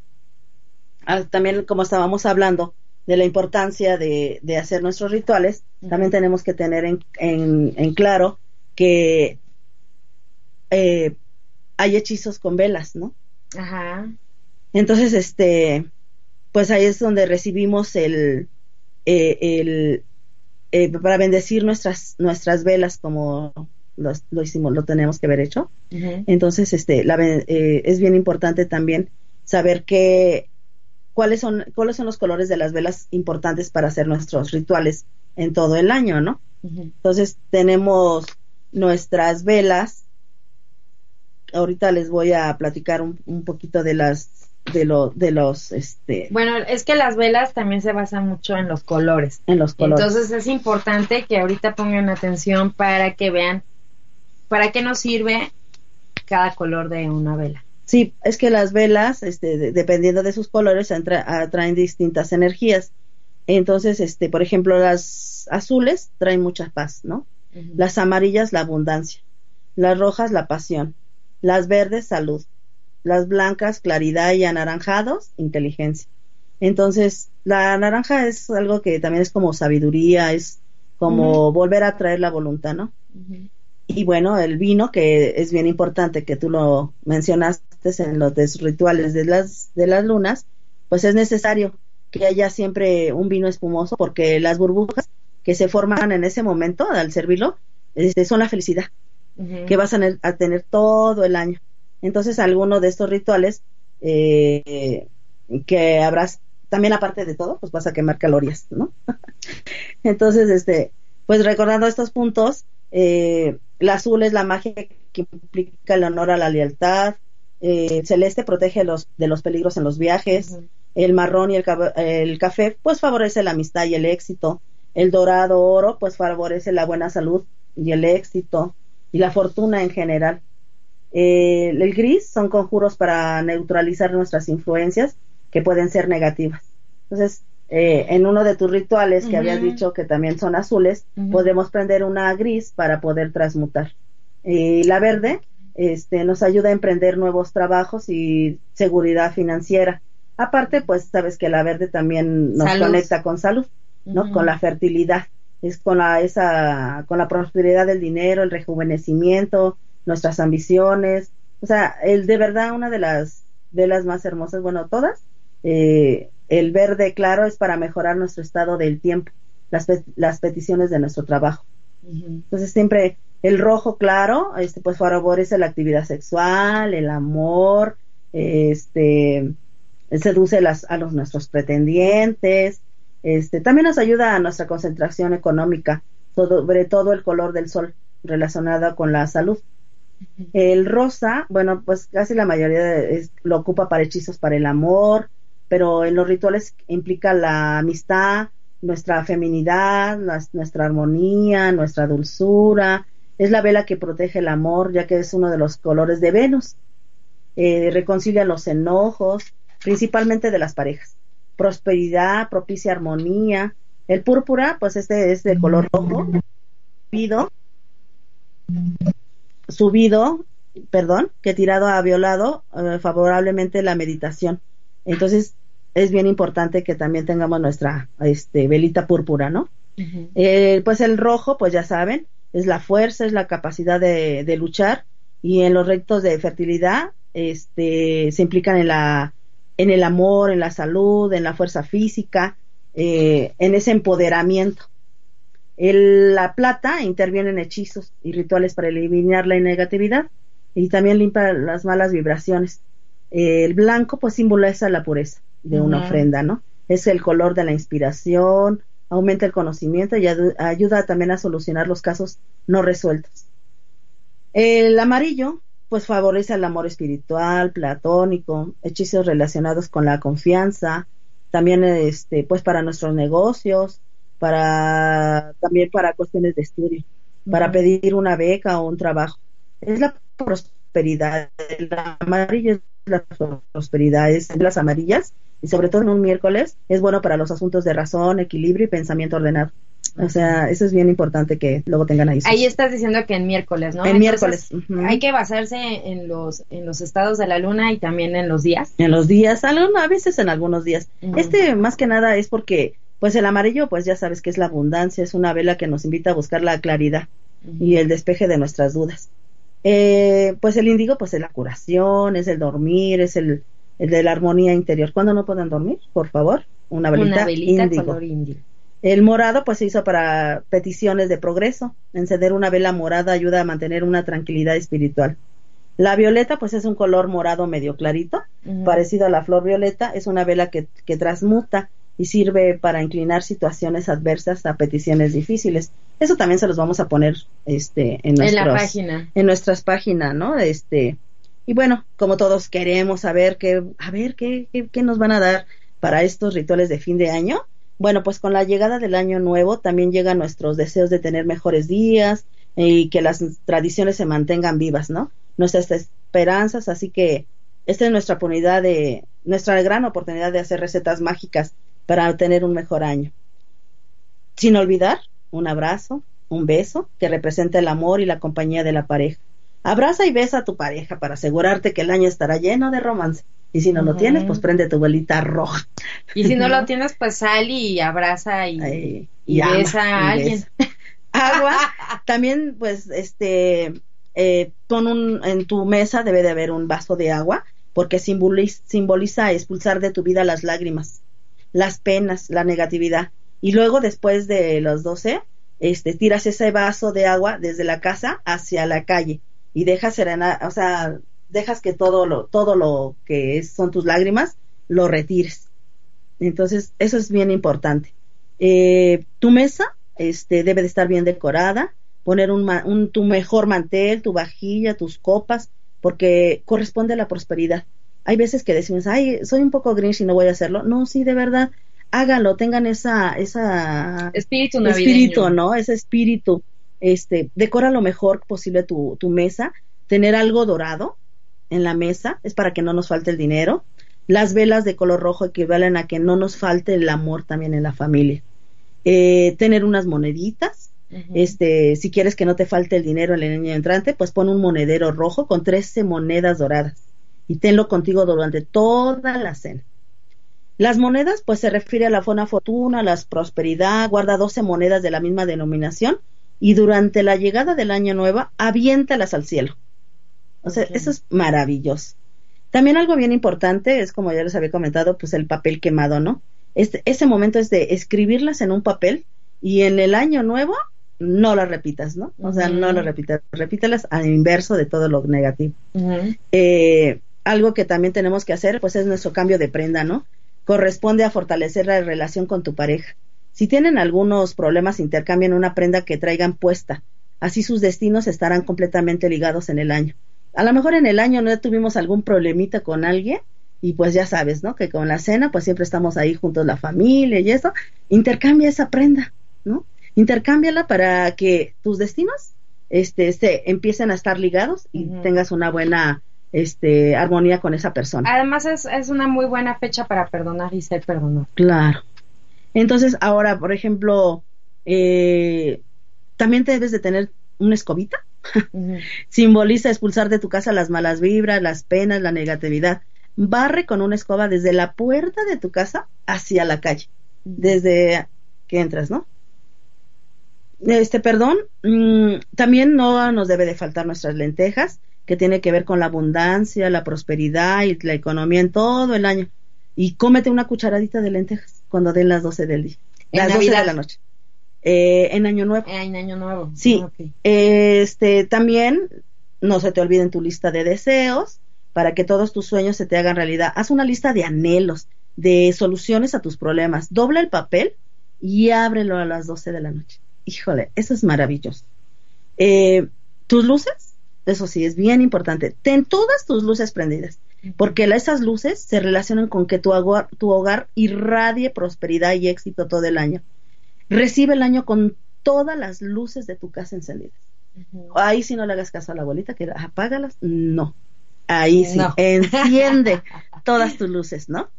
[SPEAKER 3] ah, también como estábamos hablando de la importancia de, de hacer nuestros rituales, también tenemos que tener en, en, claro que eh, hay hechizos con velas, ¿no?
[SPEAKER 2] Ajá.
[SPEAKER 3] Entonces, este, pues ahí es donde recibimos el, eh, el, eh, para bendecir nuestras, nuestras velas como lo, hicimos, lo tenemos que haber hecho. Entonces, este, la, eh, es bien importante también saber que, cuáles son, cuáles son los colores de las velas importantes para hacer nuestros rituales en todo el año, ¿no? Entonces, tenemos nuestras velas. Ahorita les voy a platicar un poquito de las de, lo, de los... Este...
[SPEAKER 2] Bueno, es que las velas también se basan mucho en los colores.
[SPEAKER 3] En los colores.
[SPEAKER 2] Entonces es importante que ahorita pongan atención para que vean para qué nos sirve cada color de una vela.
[SPEAKER 3] Sí, es que las velas, este, dependiendo de sus colores, atraen distintas energías. Entonces, este, por ejemplo, las azules traen mucha paz, ¿no? Las amarillas, la abundancia. Las rojas, la pasión. Las verdes, salud las blancas claridad y anaranjados inteligencia. Entonces, la naranja es algo que también es como sabiduría, es como volver a traer la voluntad, ¿no? Y bueno, el vino, que es bien importante que tú lo mencionaste en los rituales de las, de las lunas, pues es necesario que haya siempre un vino espumoso porque las burbujas que se forman en ese momento al servirlo este, son la felicidad que vas a, tener todo el año. Entonces, alguno de estos rituales eh, que habrás, también aparte de todo, pues vas a quemar calorías, ¿no? [LAUGHS] Entonces, este, pues recordando estos puntos, eh, el azul es la magia que implica el honor a la lealtad, eh, el celeste protege los, de los peligros en los viajes, el marrón y el, el, café pues favorece la amistad y el éxito, el dorado oro pues favorece la buena salud y el éxito y la fortuna en general. Eh, el gris son conjuros para neutralizar nuestras influencias que pueden ser negativas. Entonces, eh, en uno de tus rituales que habías dicho que también son azules, podemos prender una gris para poder transmutar. Y la verde este, nos ayuda a emprender nuevos trabajos y seguridad financiera. Aparte, pues sabes que la verde también nos conecta con salud, ¿no? Con la fertilidad, es con la, esa, con la prosperidad del dinero, el rejuvenecimiento, nuestras ambiciones. O sea, el de verdad una de las, de las más hermosas, bueno, todas, eh, el verde claro es para mejorar nuestro estado del tiempo, las, las peticiones de nuestro trabajo. Entonces siempre el rojo claro, este, pues favorece la actividad sexual, el amor, este, seduce las, a los nuestros pretendientes, este, también nos ayuda a nuestra concentración económica, sobre todo el color del sol relacionado con la salud. El rosa, bueno, pues casi la mayoría lo ocupa para hechizos para el amor, pero en los rituales implica la amistad, nuestra feminidad, nuestra armonía, nuestra dulzura. Es la vela que protege el amor, ya que es uno de los colores de Venus. Eh, reconcilia los enojos, principalmente de las parejas. Prosperidad, propicia armonía. El púrpura, pues este es de color rojo, subido, subido, perdón, que tirado a violado eh, favorablemente la meditación. Entonces, es bien importante que también tengamos nuestra este, velita púrpura, ¿no? Eh, pues el rojo, pues ya saben, es la fuerza, es la capacidad de, de luchar y en los retos de fertilidad este, se implican en la en el amor, en la salud, en la fuerza física, eh, en ese empoderamiento. El, la plata interviene en hechizos y rituales para eliminar la negatividad y también limpia las malas vibraciones. el blanco pues simboliza la pureza de una ofrenda, ¿no? Es el color de la inspiración, aumenta el conocimiento y ayuda también a solucionar los casos no resueltos. El amarillo pues favorece el amor espiritual, platónico, hechizos relacionados con la confianza, también este, pues para nuestros negocios, para también para cuestiones de estudio, para pedir una beca o un trabajo. Es la prosperidad, el amarillo es la prosperidad, es las amarillas y sobre todo en un miércoles es bueno para los asuntos de razón, equilibrio y pensamiento ordenado. O sea, eso es bien importante que luego tengan ahí.
[SPEAKER 2] Ahí estás diciendo que en miércoles, ¿no?
[SPEAKER 3] En miércoles.
[SPEAKER 2] Hay que basarse en los en los estados de la luna y también en los días.
[SPEAKER 3] En los días, a veces en algunos días. Este más que nada es porque pues el amarillo, pues ya sabes que es la abundancia, es una vela que nos invita a buscar la claridad y el despeje de nuestras dudas. Eh, pues el índigo, pues es la curación, es el dormir, es el, de la armonía interior. ¿Cuándo no pueden dormir? Por favor, una velita, una velita color índigo. El morado pues se hizo para peticiones de progreso. Encender una vela morada ayuda a mantener una tranquilidad espiritual. La violeta pues es un color morado medio clarito, parecido a la flor violeta, es una vela que, que, transmuta y sirve para inclinar situaciones adversas a peticiones difíciles. Eso también se los vamos a poner este en,
[SPEAKER 2] la página.
[SPEAKER 3] en nuestras páginas, ¿no? Este y bueno, como todos queremos saber qué a ver qué, qué, qué nos van a dar para estos rituales de fin de año, bueno, pues con la llegada del año nuevo también llegan nuestros deseos de tener mejores días y que las tradiciones se mantengan vivas, ¿no? Nuestras esperanzas, así que esta es nuestra oportunidad de, nuestra gran oportunidad de hacer recetas mágicas para tener un mejor año. Sin olvidar un abrazo, un beso que representa el amor y la compañía de la pareja. Abraza y besa a tu pareja para asegurarte que el año estará lleno de romance. Y si no lo tienes, pues prende tu velita roja.
[SPEAKER 2] Y si no lo [LAUGHS] tienes, pues sal y abraza y, y, besa a alguien.
[SPEAKER 3] Agua. También, pues, este, eh, pon un, en tu mesa debe de haber un vaso de agua, porque simboliza, simboliza expulsar de tu vida las lágrimas, las penas, la negatividad y luego después de los 12, este, tiras ese vaso de agua desde la casa hacia la calle y dejas serenar, o sea, dejas que todo lo, todo lo que son tus lágrimas lo retires. Entonces, eso es bien importante. Eh, tu mesa este, debe de estar bien decorada, poner un, un, tu mejor mantel, tu vajilla, tus copas, porque corresponde a la prosperidad. Hay veces que decimos, ay, soy un poco grinch y no voy a hacerlo. No, sí, de verdad, háganlo, tengan esa, esa
[SPEAKER 2] espíritu
[SPEAKER 3] espíritu, ¿no? Ese espíritu, este, decora lo mejor posible tu, tu mesa, tener algo dorado en la mesa, es para que no nos falte el dinero. Las velas de color rojo equivalen a que no nos falte el amor también en la familia. Eh, tener unas moneditas, este, si quieres que no te falte el dinero en el año entrante, pues pon un monedero rojo con 13 monedas doradas y tenlo contigo durante toda la cena. Las monedas, pues se refiere a la buena fortuna, la prosperidad, guarda 12 monedas de la misma denominación y durante la llegada del año nuevo aviéntalas al cielo. O sea, eso es maravilloso. También algo bien importante es, como ya les había comentado, pues el papel quemado, ¿no? Este, ese momento es de escribirlas en un papel y en el año nuevo no las repitas, ¿no? O sea, no las repitas, repítelas al inverso de todo lo negativo. eh, algo que también tenemos que hacer, pues es nuestro cambio de prenda, ¿no? corresponde a fortalecer la relación con tu pareja. Si tienen algunos problemas, intercambien una prenda que traigan puesta. Así sus destinos estarán completamente ligados en el año. A lo mejor en el año no tuvimos algún problemita con alguien y pues ya sabes, ¿no? Que con la cena pues siempre estamos ahí juntos la familia y eso. Intercambia esa prenda, ¿no? Intercámbiala para que tus destinos este, se empiecen a estar ligados y tengas una buena este, armonía con esa persona.
[SPEAKER 2] Además es, es una muy buena fecha para perdonar y ser perdonado.
[SPEAKER 3] Claro. Entonces, ahora, por ejemplo, eh, también debes de tener una escobita. [LAUGHS] Simboliza expulsar de tu casa las malas vibras, las penas, la negatividad. Barre con una escoba desde la puerta de tu casa hacia la calle, desde que entras, ¿no? Este, perdón, mm, también no nos debe de faltar nuestras lentejas que tiene que ver con la abundancia, la prosperidad y la economía en todo el año. Y cómete una cucharadita de lentejas cuando den las 12 del día. las 12 de la noche. Eh, en Año Nuevo.
[SPEAKER 2] en Año Nuevo.
[SPEAKER 3] Sí. Ah, este, también, no se te olviden tu lista de deseos para que todos tus sueños se te hagan realidad. Haz una lista de anhelos, de soluciones a tus problemas. Dobla el papel y ábrelo a las 12 de la noche. Híjole, eso es maravilloso. Eh, tus luces, eso sí, es bien importante. Ten todas tus luces prendidas, porque esas luces se relacionan con que tu hogar, tu hogar irradie prosperidad y éxito todo el año. Recibe el año con todas las luces de tu casa encendidas. Ahí si no le hagas caso a la abuelita, que apágalas, no. Ahí sí, enciende [LAUGHS] todas tus luces, ¿no?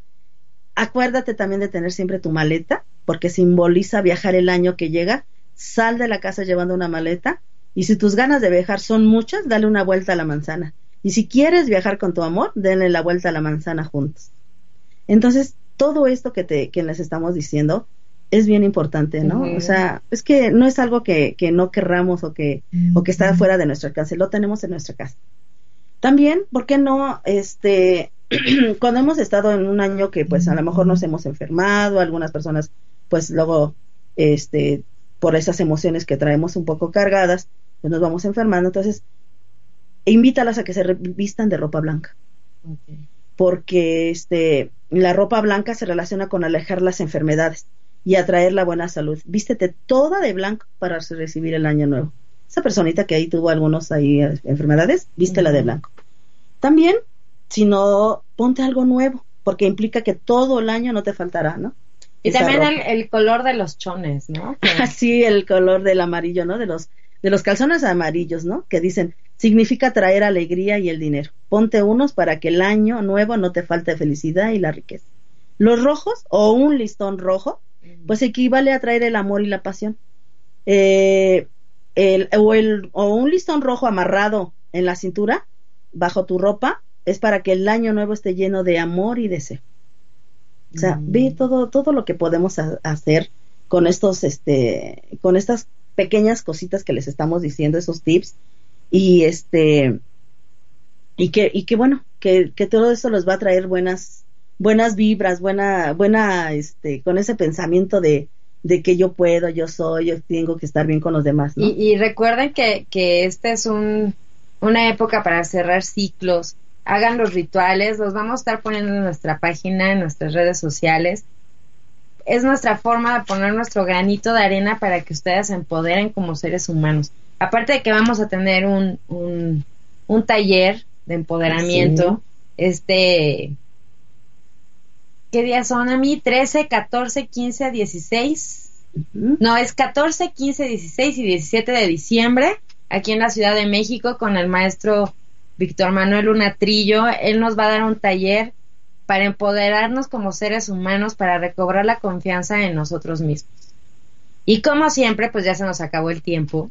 [SPEAKER 3] Acuérdate también de tener siempre tu maleta, porque simboliza viajar el año que llega. Sal de la casa llevando una maleta y si tus ganas de viajar son muchas, dale una vuelta a la manzana. Y si quieres viajar con tu amor, denle la vuelta a la manzana juntos. Entonces, todo esto que, te, que les estamos diciendo es bien importante, ¿no? O sea, es que no es algo que, que no querramos o que, o que está fuera de nuestro alcance, lo tenemos en nuestra casa. También, ¿por qué no? Este, [CLEARS THROAT] cuando hemos estado en un año que pues a lo mejor nos hemos enfermado, algunas personas pues luego, este, por esas emociones que traemos un poco cargadas, pues nos vamos enfermando. Entonces, invítalas a que se vistan de ropa blanca. Porque este, la ropa blanca se relaciona con alejar las enfermedades y atraer la buena salud. Vístete toda de blanco para recibir el año nuevo. Esa personita que ahí tuvo algunos ahí eh, enfermedades, vístela de blanco. También, si no, ponte algo nuevo, porque implica que todo el año no te faltará, ¿no?
[SPEAKER 2] Y también el, color de los chones, ¿no? [LAUGHS]
[SPEAKER 3] Sí, el color del amarillo, ¿no? De los de los calzones amarillos, ¿no? Que dicen, significa traer alegría y el dinero. Ponte unos para que el año nuevo no te falte felicidad y la riqueza. Los rojos o un listón rojo, pues equivale a traer el amor y la pasión. Eh, el, o, el, o un listón rojo amarrado en la cintura, bajo tu ropa, es para que el año nuevo esté lleno de amor y deseo. O sea, ve mm. todo, todo lo que podemos hacer con estos, este, con estas pequeñas cositas que les estamos diciendo, esos tips, y este, y que, y que bueno, que, que todo eso les va a traer buenas, buenas vibras, buena, buena, este, con ese pensamiento de, de que yo puedo, yo soy, yo tengo que estar bien con los demás.
[SPEAKER 2] Y, recuerden que, que esta es un, una época para cerrar ciclos. Hagan los rituales, los vamos a estar poniendo en nuestra página, en nuestras redes sociales. Es nuestra forma de poner nuestro granito de arena para que ustedes se empoderen como seres humanos. Aparte de que vamos a tener un, un, un taller de empoderamiento, este ¿Qué días son a mí? 13, 14, 15, 16. No, es 14, 15, 16 y 17 de diciembre, aquí en la Ciudad de México, con el maestro Víctor Manuel Unatrillo. Él nos va a dar un taller para empoderarnos como seres humanos, para recobrar la confianza en nosotros mismos. Y como siempre, pues ya se nos acabó el tiempo.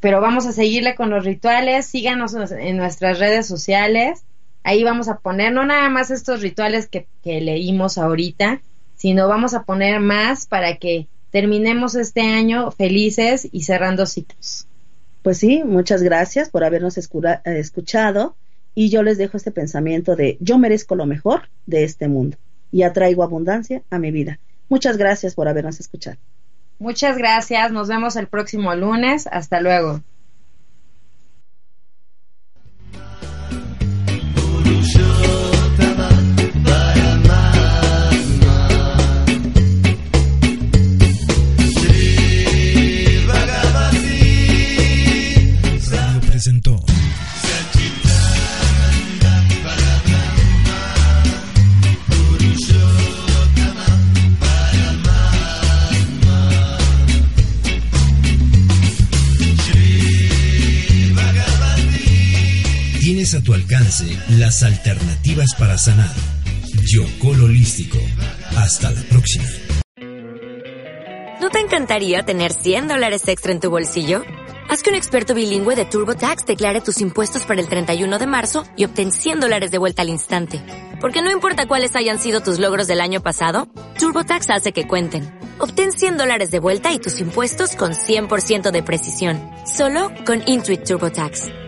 [SPEAKER 2] Pero vamos a seguirle con los rituales. Síganos en nuestras redes sociales ahí vamos a poner no nada más estos rituales que, leímos ahorita, sino vamos a poner más para que terminemos este año felices y cerrando ciclos.
[SPEAKER 3] Pues sí, muchas gracias por habernos escuchado y yo les dejo este pensamiento de yo merezco lo mejor de este mundo y atraigo abundancia a mi vida. Muchas gracias por habernos escuchado.
[SPEAKER 2] Muchas gracias, nos vemos el próximo lunes, hasta luego.
[SPEAKER 1] A tu alcance las alternativas para sanar. Yocol Holístico. Hasta la próxima.
[SPEAKER 7] ¿No te encantaría tener 100 dólares extra en tu bolsillo? Haz que un experto bilingüe de TurboTax declare tus impuestos para el 31 de marzo y obtén 100 dólares de vuelta al instante. Porque no importa cuáles hayan sido tus logros del año pasado, TurboTax hace que cuenten. Obtén 100 dólares de vuelta y tus impuestos con 100% de precisión. Solo con Intuit TurboTax.